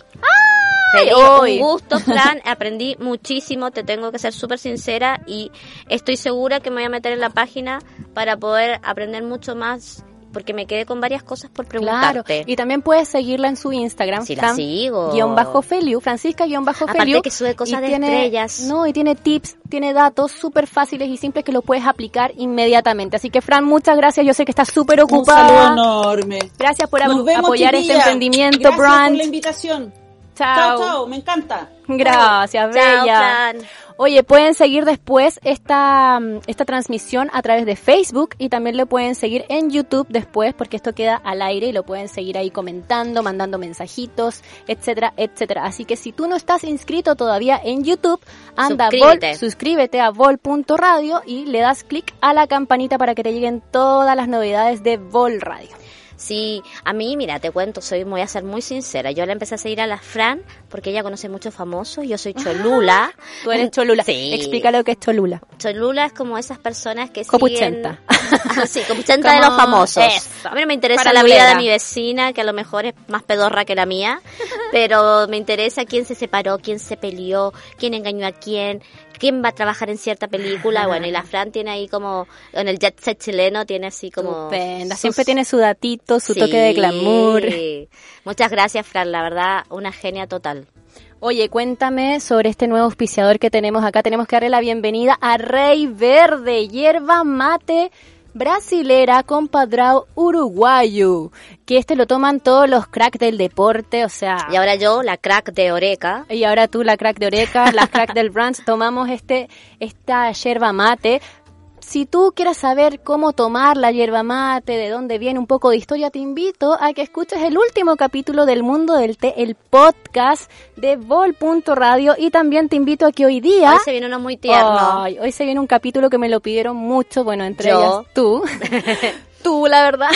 Feliz, hoy. un gusto, Fran. Aprendí muchísimo, te tengo que ser súper sincera y estoy segura que me voy a meter en la página para poder aprender mucho más porque me quedé con varias cosas por Claro. preguntarte. Y también puedes seguirla en su Instagram. Sí, la sigo. Guión bajo Feliu, Francisca guion bajo Aparte Feliu. que sube cosas de tiene- estrellas. No, y tiene tips, tiene datos súper fáciles y simples que los puedes aplicar inmediatamente. Así que Fran, muchas gracias. Yo sé que estás súper Un saludo ocupada. enorme. Gracias por Nos ap- vemos, apoyar este emprendimiento, Gracias por brand. la invitación. Chao, chao, me encanta. Gracias, Chao, Bella. Oye, pueden seguir después esta, mm, esta transmisión a través de Facebook y también lo pueden seguir en YouTube después porque esto queda al aire y lo pueden seguir ahí comentando, mandando mensajitos, etcétera, etcétera. Así que si tú no estás inscrito todavía en YouTube, anda a Vol, Suscríbete. suscríbete a vol.radio y le das clic a la campanita para que te lleguen todas las novedades de Vol Radio. Sí, a mí, mira, te cuento, soy, voy a ser muy sincera. Yo le empecé a seguir a la Fran porque ella conoce muchos famosos. Yo soy Cholula. Tú eres Cholula. Sí. Explica lo que es Cholula. Cholula es como esas personas que Copuchenta. siguen... sí, copuchenta de los Como famosos. eso. A mí no me interesa la vida de mi vecina, que a lo mejor es más pedorra que la mía, pero me interesa quién se separó, quién se peleó, quién engañó a quién, quién va a trabajar en cierta película. Bueno, y la Fran tiene ahí como, en el jet set chileno tiene así como... Estupenda. sus- Siempre tiene su datito, su Sí. toque de glamour. Muchas gracias, Fran, la verdad, una genia total. Oye, cuéntame sobre este nuevo auspiciador que tenemos acá. Tenemos que darle la bienvenida a Rey Verde, hierba mate brasilera compadrao uruguayo. Que este lo toman todos los cracks del deporte, o sea... Y ahora yo, la crack de Oreca. Y ahora tú, la crack de Oreca, la crack del Branch, tomamos este, esta yerba mate. Si tú quieres saber cómo tomar la yerba mate, de dónde viene un poco de historia, te invito a que escuches el último capítulo del Mundo del Té, el podcast de Vol.radio y también te invito a que hoy día... Hoy se viene uno muy tierno. Ay, hoy se viene un capítulo que me lo pidieron mucho, bueno, entre Yo. ellas tú. tú, la verdad.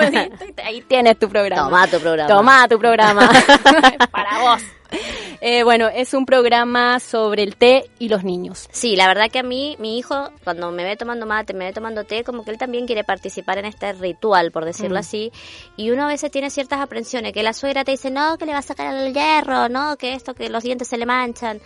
Ahí tienes tu programa. Toma tu programa. Toma tu programa. Para vos. Eh, bueno, es un programa sobre el té y los niños. Sí, la verdad que a mí, mi hijo, cuando me ve tomando mate, me ve tomando té, como que él también quiere participar en este ritual, por decirlo Mm. así. Y uno a veces tiene ciertas aprensiones, que la suegra te dice, no, que le va a sacar el hierro, no, que esto, que los dientes se le manchan.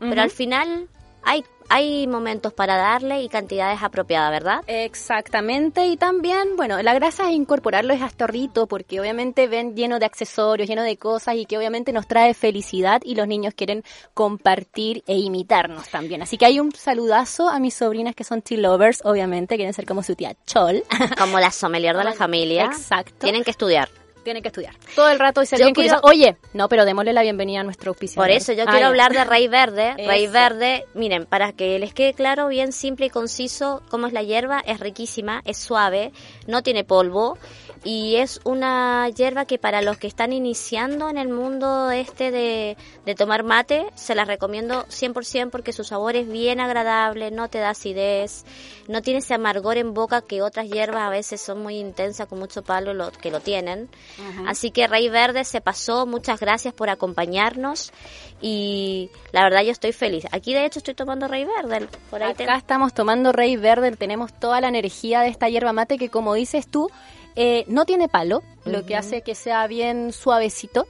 Pero al final hay, hay momentos para darle y cantidades apropiadas, ¿verdad? Exactamente, y también, bueno, la grasa es incorporarlo es a estorrito, porque obviamente ven lleno de accesorios, lleno de cosas, y que obviamente nos trae felicidad, y los niños quieren compartir e imitarnos también. Así que hay un saludazo a mis sobrinas que son tea lovers, obviamente, quieren ser como su tía Chol. Como la sommelier de la familia. Exacto. Tienen que estudiar. Tienen que estudiar. Todo el rato y bien quiero-. Oye, no, pero démosle la bienvenida a nuestro auspiciador. Por eso yo quiero hablar de Rey Verde. Rey. Verde, miren, para que les quede claro, bien simple y conciso cómo es la hierba, es riquísima, es suave, no tiene polvo y es una hierba que para los que están iniciando en el mundo este de, de tomar mate, se las recomiendo 100% porque su sabor es bien agradable, no te da acidez, no tiene ese amargor en boca que otras hierbas a veces son muy intensas con mucho palo lo, que lo tienen. Así que Rey Verde se pasó, muchas gracias por acompañarnos y la verdad yo estoy feliz. Aquí de hecho estoy tomando Rey Verde, por ahí te- Acá estamos tomando Rey Verde, tenemos toda la energía de esta hierba mate que como dices tú, eh, no tiene palo, lo que hace que sea bien suavecito.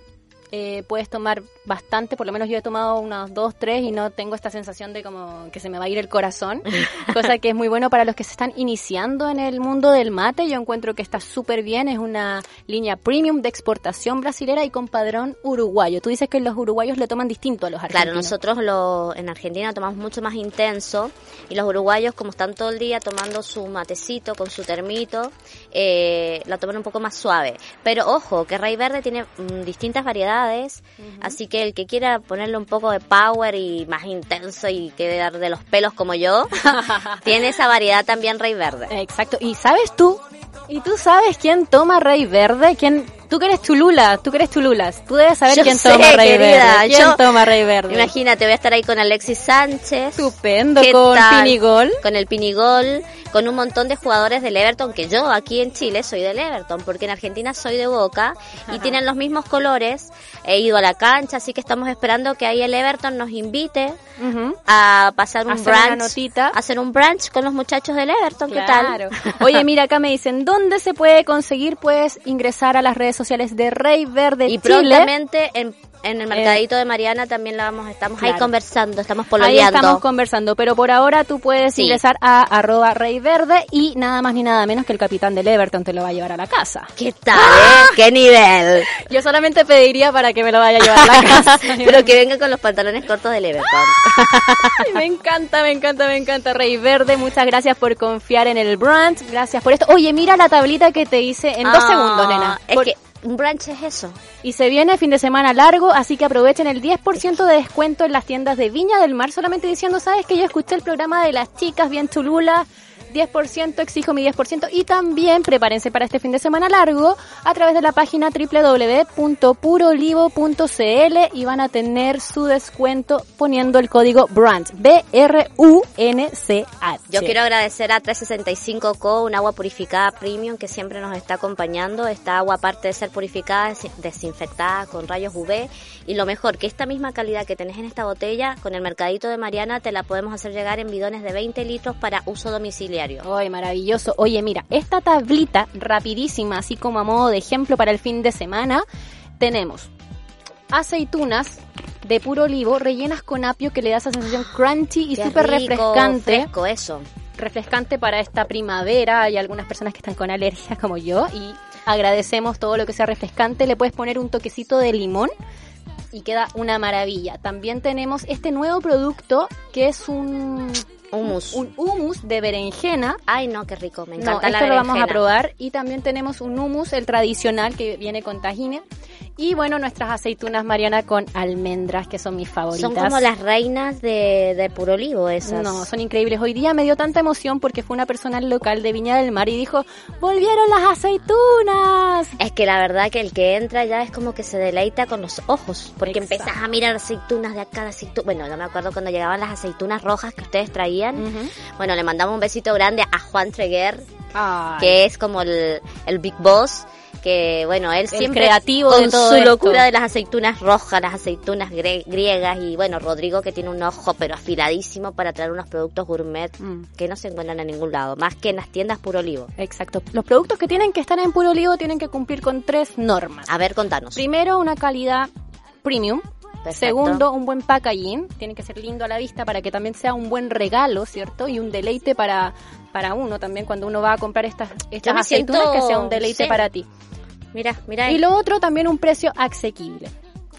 Eh, puedes tomar bastante, por lo menos yo he tomado unas dos, tres y no tengo esta sensación de como que se me va a ir el corazón, cosa que es muy bueno para los que se están iniciando en el mundo del mate. Yo encuentro que está súper bien, es una línea premium de exportación brasilera y con padrón uruguayo. Tú dices que los uruguayos le toman distinto a los argentinos. Claro, nosotros lo, en Argentina tomamos mucho más intenso y los uruguayos como están todo el día tomando su matecito con su termito, eh, la toman un poco más suave. Pero ojo, que Rey Verde tiene mm, distintas variedades, así que el que quiera ponerle un poco de power y más intenso y quedar de los pelos como yo, tiene esa variedad también Rey Verde. Exacto. ¿Y sabes tú? ¿Y tú sabes quién toma Rey Verde? ¿Quién? Tú que eres Chulula, tú que eres Chululas. Tú debes saber Yo quién sé, toma Rey querida, Verde. ¿Quién yo- toma Rey Verde? Imagínate, voy a estar ahí con Alexis Sánchez. Estupendo, ¿Qué con tal? Pinigol. Con el Pinigol, con un montón de jugadores del Everton, que yo aquí en Chile soy del Everton, porque en Argentina soy de Boca, y tienen los mismos colores. He ido a la cancha, así que estamos esperando que ahí el Everton nos invite a pasar un Hacer brunch. notita. a hacer un brunch con los muchachos del Everton, ¿qué tal? Oye, mira, acá me dicen, ¿dónde se puede conseguir? Puedes ingresar a las redes sociales de Rey Verde Y Chile. prontamente en, en el mercadito de Mariana también la vamos, estamos ahí conversando, estamos Ahí pololeando. estamos conversando, pero por ahora tú puedes Sí. ingresar a arroba Rey Verde y nada más ni nada menos que el capitán del Everton te lo va a llevar a la casa. ¿Qué tal, eh? ¿Qué nivel? Yo solamente pediría para que me lo vaya a llevar a la casa. Pero que venga con los pantalones cortos del Everton. Ay, me encanta, me encanta, me encanta Rey Verde. Muchas gracias por confiar en el brand. Gracias por esto. Oye, mira la tablita que te hice en dos Ah, segundos, nena. Es que un brunch es eso. Y se viene fin de semana largo, así que aprovechen el 10% de descuento en las tiendas de Viña del Mar, solamente diciendo, ¿sabes que yo escuché el programa de las chicas bien chulula? 10%, exijo mi 10% y también prepárense para este fin de semana largo a través de la página www.purolivo.cl y van a tener su descuento poniendo el código BRUNCH, B-R-U-N-C-H. Yo quiero agradecer a 365 Co, un agua purificada premium que siempre nos está acompañando. Esta agua, aparte de ser purificada, es desinfectada con rayos UV. Y lo mejor, que esta misma calidad que tenés en esta botella, con el mercadito de Mariana, te la podemos hacer llegar en bidones de 20 litros para uso domiciliario. Ay, maravilloso. Oye, mira, esta tablita rapidísima, así como a modo de ejemplo para el fin de semana, tenemos aceitunas de puro olivo rellenas con apio que le da esa sensación crunchy y súper refrescante. fresco eso. refrescante para esta primavera. Hay algunas personas que están con alergias como yo y agradecemos todo lo que sea refrescante. Le puedes poner un toquecito de limón y queda una maravilla. También tenemos este nuevo producto que es un Hummus. un hummus de berenjena. Ay, no, qué rico. Me No, encanta la esto lo vamos a probar y también tenemos un hummus, el tradicional que viene con tajine y bueno, nuestras aceitunas Mariana con almendras que son mis favoritas. Son como las reinas de, de puro olivo esas. No, son increíbles. Hoy día me dio tanta emoción porque fue una persona local de Viña del Mar y dijo, volvieron las aceitunas. Es que la verdad que el que entra ya es como que se deleita con los ojos, porque Exacto. empezás a mirar aceitunas de acá, de aceitunas. Bueno, yo me acuerdo cuando llegaban las aceitunas rojas que ustedes traían. Bueno, le mandamos un besito grande a Juan Treguer, Ay. que es como el, el Big Boss, que bueno, él El siempre creativo con de todo su esto. locura de las aceitunas rojas, las aceitunas griegas y bueno, Rodrigo que tiene un ojo pero afiladísimo para traer unos productos gourmet Mm. que no se encuentran en ningún lado, más que en las tiendas puro olivo. Exacto. Los productos que tienen que estar en puro olivo tienen que cumplir con tres normas. A ver, contanos. Primero, una calidad premium. Perfecto. Segundo, un buen packaging. Tiene que ser lindo a la vista para que también sea un buen regalo, ¿cierto? Y un deleite para, para uno también cuando uno va a comprar estas, estas aceitunas, siento- que sea un deleite sí. para ti. Mira, mira. Y lo otro, también un precio asequible.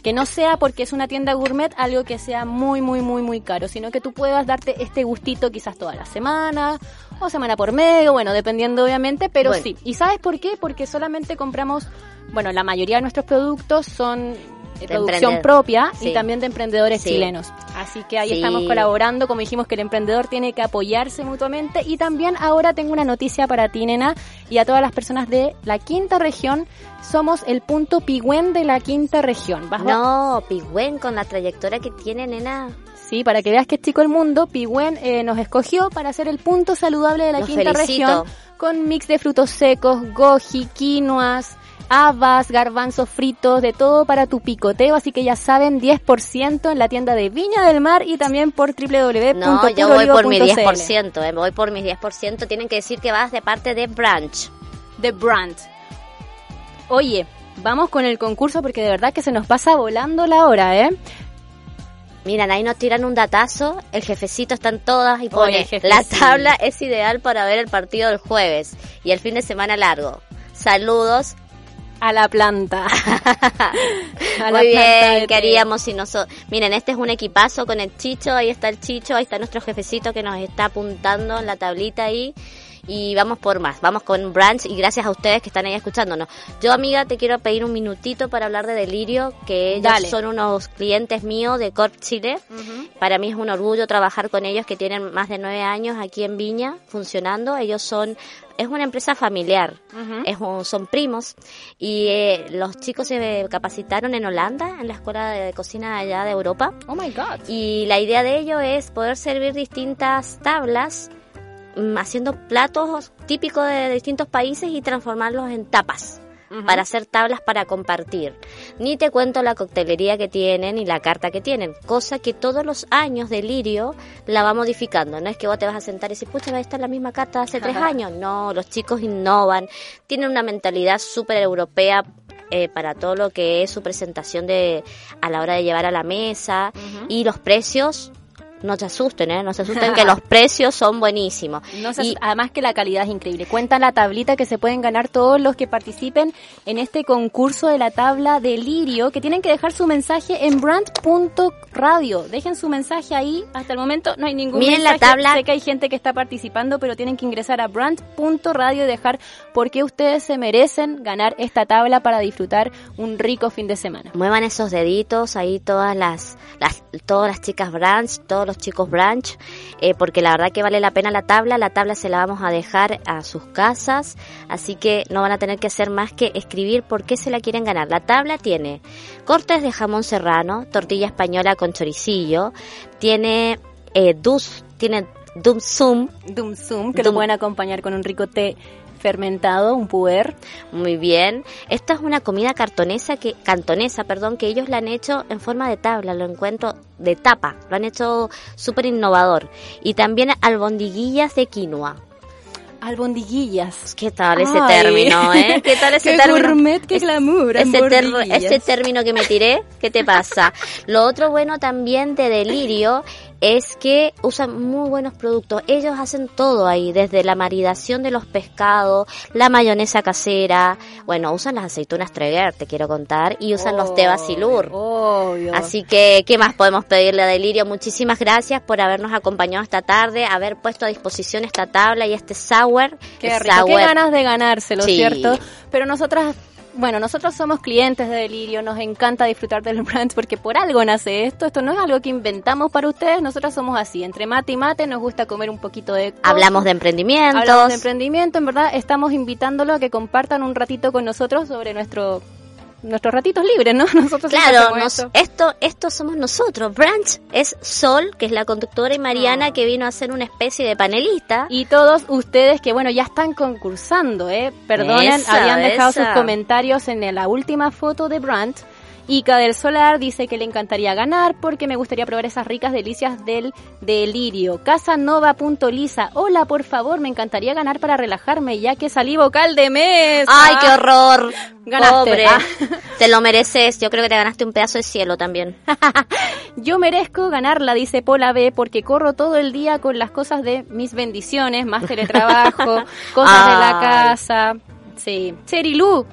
Que no sea porque es una tienda gourmet algo que sea muy, muy, muy, muy caro, sino que tú puedas darte este gustito quizás toda la semana o semana por medio, bueno, dependiendo obviamente, pero Bueno. sí. ¿Y sabes por qué? Porque solamente compramos, bueno, la mayoría de nuestros productos son de producción propia y también de emprendedores Sí. chilenos. Así que ahí Sí. estamos colaborando, como dijimos que el emprendedor tiene que apoyarse mutuamente y también ahora tengo una noticia para ti, nena, y a todas las personas de la quinta región. Somos el punto pigüén de la quinta región. ¿Vas a- No, Pigüen con la trayectoria que tiene, nena. Sí, para que veas que es chico el mundo, Pigüen eh, nos escogió para hacer el punto saludable de la Los quinta felicito. región con mix de frutos secos, goji, quinoas, habas, garbanzos fritos, de todo para tu picoteo, así que ya saben, 10% en la tienda de Viña del Mar y también por www.purolivo.cl. No, yo voy por mi 10%, eh, voy por mi 10%. Tienen que decir que vas de parte de Branch. The Brand. Oye, vamos con el concurso porque de verdad que se nos pasa volando la hora, ¿eh? Miran, ahí nos tiran un datazo, el jefecito está en todas y pone, Oye, la tabla es ideal para ver el partido del jueves y el fin de semana largo. Saludos. A la planta. A la Muy planta bien, ¿qué haríamos si nosotros... Miren, este es un equipazo con el Chicho, ahí está el Chicho, ahí está nuestro jefecito que nos está apuntando en la tablita ahí. Y vamos por más, vamos con Branch y gracias a ustedes que están ahí escuchándonos. Yo, amiga, te quiero pedir un minutito para hablar de Delirio, que ellos Dale. son unos clientes míos de Corp Chile. Para mí es un orgullo trabajar con ellos que tienen más de nueve años aquí en Viña funcionando. Ellos son, es una empresa familiar, es un- son primos y eh, los chicos se capacitaron en Holanda, en la escuela de cocina allá de Europa. Oh my god. Y la idea de ello es poder servir distintas tablas haciendo platos típicos de distintos países y transformarlos en tapas para hacer tablas para compartir. Ni te cuento la coctelería que tienen y la carta que tienen, cosa que todos los años de Lirio la va modificando. No es que vos te vas a sentar y decir, pucha, va a estar la misma carta de hace tres años. No, los chicos innovan, tienen una mentalidad súper europea eh, para todo lo que es su presentación de a la hora de llevar a la mesa y los precios no se asusten, ¿eh? No se asusten que los precios son buenísimos. No se- Y- además que la calidad es increíble. Cuenta la tablita que se pueden ganar todos los que participen en este concurso de la tabla de Lirio, que tienen que dejar su mensaje en brand.radio. Dejen su mensaje ahí. Hasta el momento no hay ningún Miren la mensaje. tabla. Sé que hay gente que está participando, pero tienen que ingresar a brand.radio y dejar por qué ustedes se merecen ganar esta tabla para disfrutar un rico fin de semana. Muevan esos deditos ahí todas las, las todas las chicas branch, todos los chicos branch, eh, porque la verdad que vale la pena la tabla. La tabla se la vamos a dejar a sus casas, así que no van a tener que hacer más que escribir por qué se la quieren ganar. La tabla tiene cortes de jamón serrano, tortilla española con choricillo, tiene eh, dus, tiene dum sum, Dum Sum, que lo pueden acompañar con un rico té fermentado, un puer. Muy bien. Esta es una comida cartonesa que, cantonesa, perdón, que ellos la han hecho en forma de tabla, lo encuentro de tapa, lo han hecho súper innovador. Y también albondiguillas de quinoa. Albondiguillas. ¿Qué tal ese Ay. término, eh? ¿Qué tal ese Qué término? gourmet, qué glamour, Ese, ter- albondiguillas. ese término que me tiré, ¿qué te pasa? Lo otro bueno también de Delirio es que usan muy buenos productos. Ellos hacen todo ahí, desde la maridación de los pescados, la mayonesa casera, bueno, usan las aceitunas Treguer, te quiero contar, y usan los té Basilur. Obvio. Así que, ¿qué más podemos pedirle a Delirio? Muchísimas gracias por habernos acompañado esta tarde, haber puesto a disposición esta tabla y este sour. Qué rico, qué sour. ganas de ganárselo, Sí. ¿cierto? Pero nosotras, bueno, nosotros somos clientes de Delirio, nos encanta disfrutar del brand porque por algo nace esto, esto no es algo que inventamos para ustedes, nosotras somos así, entre mate y mate nos gusta comer un poquito de... cosas. Hablamos de emprendimientos. Hablamos de emprendimiento, en verdad estamos invitándolo a que compartan un ratito con nosotros sobre nuestro nuestros ratitos libres, ¿no? Nosotros Claro, nos- esto. esto, esto somos nosotros. Branch es Sol, que es la conductora, y Mariana, que vino a ser una especie de panelista. Ah. Y todos ustedes que, bueno, ya están concursando, ¿eh? Perdonen, Esa, habían dejado esa. sus comentarios en la última foto de Brandt. Ica del Solar dice que le encantaría ganar porque me gustaría probar esas ricas delicias del delirio. Casanova.lisa, hola, por favor, me encantaría ganar para relajarme ya que salí vocal de mes. ¡Ay, qué horror! Ganaste. Pobre. Ah. Te lo mereces. Yo creo que te ganaste un pedazo de cielo también. Yo merezco ganarla, dice Pola B, porque corro todo el día con las cosas de mis bendiciones, más teletrabajo, cosas de la casa. Sí. Cherilu,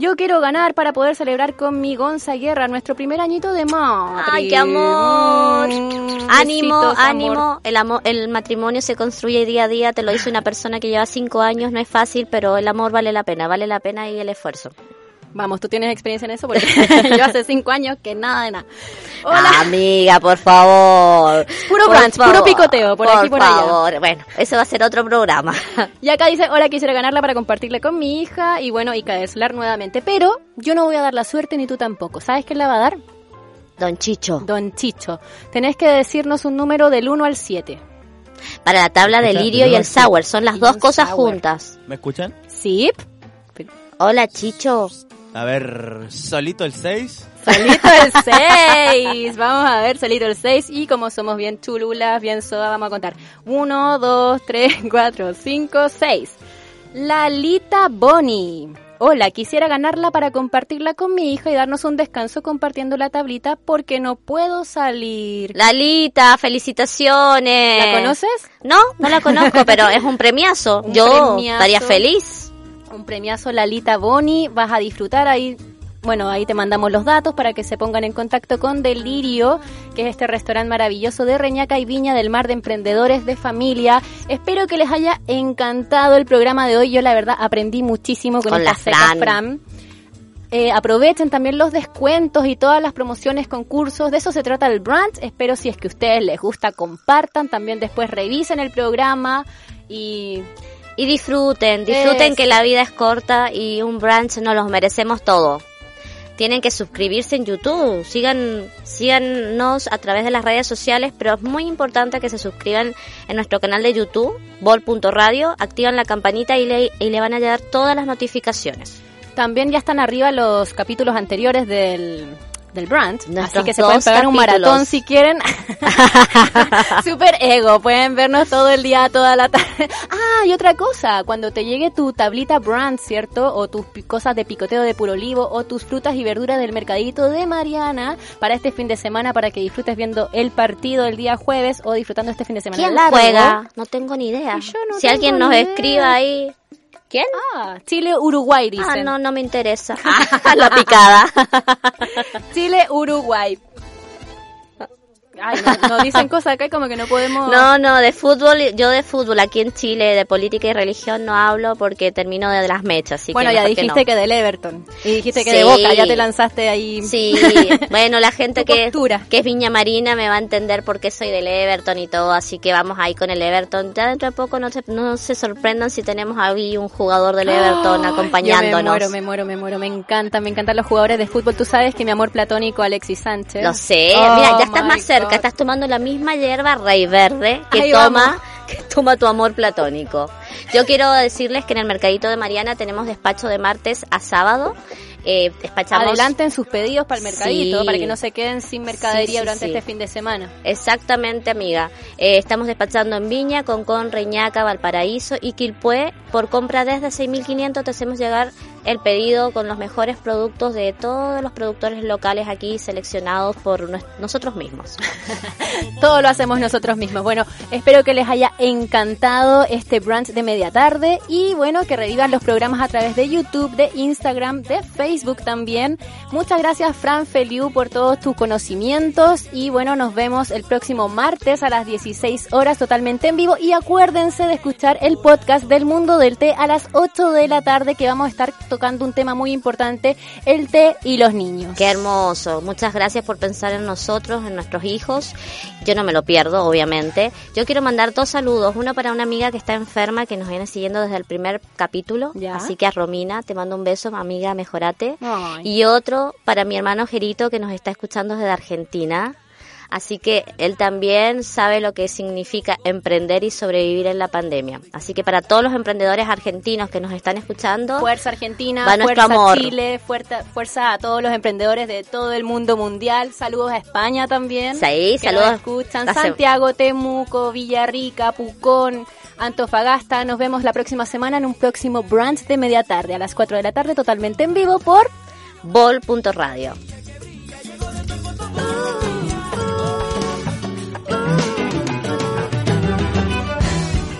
yo quiero ganar para poder celebrar con mi Gonza Guerra nuestro primer añito de madre. ¡Ay, qué amor! Mm, ánimo, besitos, ánimo. amor. El, amor. el matrimonio se construye día a día. Te lo dice una persona que lleva cinco años. No es fácil, pero el amor vale la pena. Vale la pena y el esfuerzo. Vamos, ¿tú tienes experiencia en eso? Porque yo hace cinco años que nada de nada. Hola. Amiga, por favor. Puro Por brunch, puro picoteo, por aquí, por allá. favor. Bueno, eso va a ser otro programa. Y acá dice, hola, quisiera ganarla para compartirla con mi hija y bueno, y caer solar nuevamente. Pero yo no voy a dar la suerte ni tú tampoco. ¿Sabes quién la va a dar? Don Chicho. Don Chicho. Tenés que decirnos un número del 1 al 7. Para la tabla de Escucha, lirio y el sour. Son las dos cosas sour. juntas. ¿Me escuchan? ¿Sí? Hola, Chicho. A ver, solito el 6. Solito el 6. Vamos a ver, solito el 6. Y como somos bien chululas, bien soda, vamos a contar. 1, 2, 3, 4, 5, 6. Lalita Bonnie. Hola, quisiera ganarla para compartirla con mi hija y darnos un descanso compartiendo la tablita porque no puedo salir. Lalita, felicitaciones. ¿La conoces? No, no la conozco, pero es un premiazo. Un Yo premiazo. estaría feliz. Un premiazo Lalita Boni, vas a disfrutar ahí. Bueno, ahí te mandamos los datos para que se pongan en contacto con Delirio, que es este restaurante maravilloso de Reñaca y Viña del Mar de Emprendedores de Familia. Espero que les haya encantado el programa de hoy. Yo la verdad aprendí muchísimo con, Con esta la. Fran. Eh, aprovechen también los descuentos y todas las promociones, concursos. De eso se trata el brand. Espero si es que a ustedes les gusta, compartan. También después revisen el programa y Y disfruten, disfruten que la vida es corta y un brunch nos los merecemos todo. Tienen que suscribirse en YouTube, sigan, síganos a través de las redes sociales, pero es muy importante que se suscriban en nuestro canal de YouTube, bol.radio, activan la campanita y le, y le van a llegar todas las notificaciones. También ya están arriba los capítulos anteriores del del brand. Así Nuestros que se pueden pegar un maratón si quieren. Super ego, pueden vernos todo el día, toda la tarde. Ah, y otra cosa, cuando te llegue tu tablita brand, ¿cierto? O tus cosas de picoteo de puro olivo o tus frutas y verduras del mercadito de Mariana para este fin de semana para que disfrutes viendo el partido el día jueves o disfrutando este fin de semana ¿Quién largo. juega? No tengo ni idea. No si alguien nos idea. escribe ahí. ¿Quién? Ah, Chile-Uruguay, dicen. Ah, no, no me interesa. La picada. Chile-Uruguay. Ay, no, nos dicen cosas acá y como que no podemos... No, no, de fútbol, yo de fútbol aquí en Chile, de política y religión no hablo porque termino de las mechas. Así bueno, que ya dijiste que, que, del Everton. Y dijiste que Sí. de Boca, ya te lanzaste ahí. no. Sí, bueno, la gente que, es Viña Marina me va a entender por qué soy del Everton y todo, así que vamos ahí con el Everton. Ya dentro de poco no se, no se sorprendan si tenemos ahí un jugador del Everton acompañándonos. Me muero, me muero, me muero. Me encanta, me encantan los jugadores de fútbol. Tú sabes que mi amor platónico Alexis Sánchez. Lo sé, Oh, mira, ya estás my más cerca, God. estás tomando la misma hierba rey verde que Ahí toma, vamos. que toma tu amor platónico. Yo quiero decirles que en el mercadito de Mariana tenemos despacho de martes a sábado. Eh, despachamos Adelanten sus pedidos para el mercadito, Sí. para que no se queden sin mercadería Sí, sí, durante este fin de semana. Exactamente, amiga. Eh, estamos despachando en Viña, Concón, Reñaca, Valparaíso y Quilpué. Por compra desde 6.500 te hacemos llegar el pedido con los mejores productos de todos los productores locales aquí seleccionados por nosotros mismos. Todo lo hacemos nosotros mismos. Bueno, espero que les haya encantado este brunch de media tarde y bueno, que revivan los programas a través de YouTube, de Instagram, de Facebook también. Muchas gracias Fran Feliu por todos tus conocimientos y bueno, nos vemos el próximo martes a las 16 horas totalmente en vivo y acuérdense de escuchar el podcast del mundo del té a las 8 de la tarde que vamos a estar tocando un tema muy importante, el té y los niños. Qué hermoso. Muchas gracias por pensar en nosotros, en nuestros hijos. Yo no me lo pierdo, obviamente. Yo quiero mandar dos saludos. Uno para una amiga que está enferma, que nos viene siguiendo desde el primer capítulo. Ya. Así que a Romina, te mando un beso, amiga, mejorate. Ay. Y otro para mi hermano Gerito, que nos está escuchando desde Argentina. Así que él también sabe lo que significa emprender y sobrevivir en la pandemia. Así que para todos los emprendedores argentinos que nos están escuchando, Fuerza Argentina, Va fuerza amor. Chile, fuerza, fuerza a todos los emprendedores de todo el mundo mundial. Saludos a España también. Sí, que saludos. Nos escuchan Hace- Santiago, Temuco, Villarrica, Pucón, Antofagasta. Nos vemos la próxima semana en un próximo brunch de media tarde a las 4 de la tarde totalmente en vivo por bol.radio.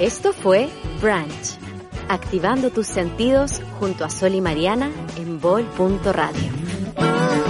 Esto fue Branch, activando tus sentidos junto a Sol y Mariana en Bol.radio.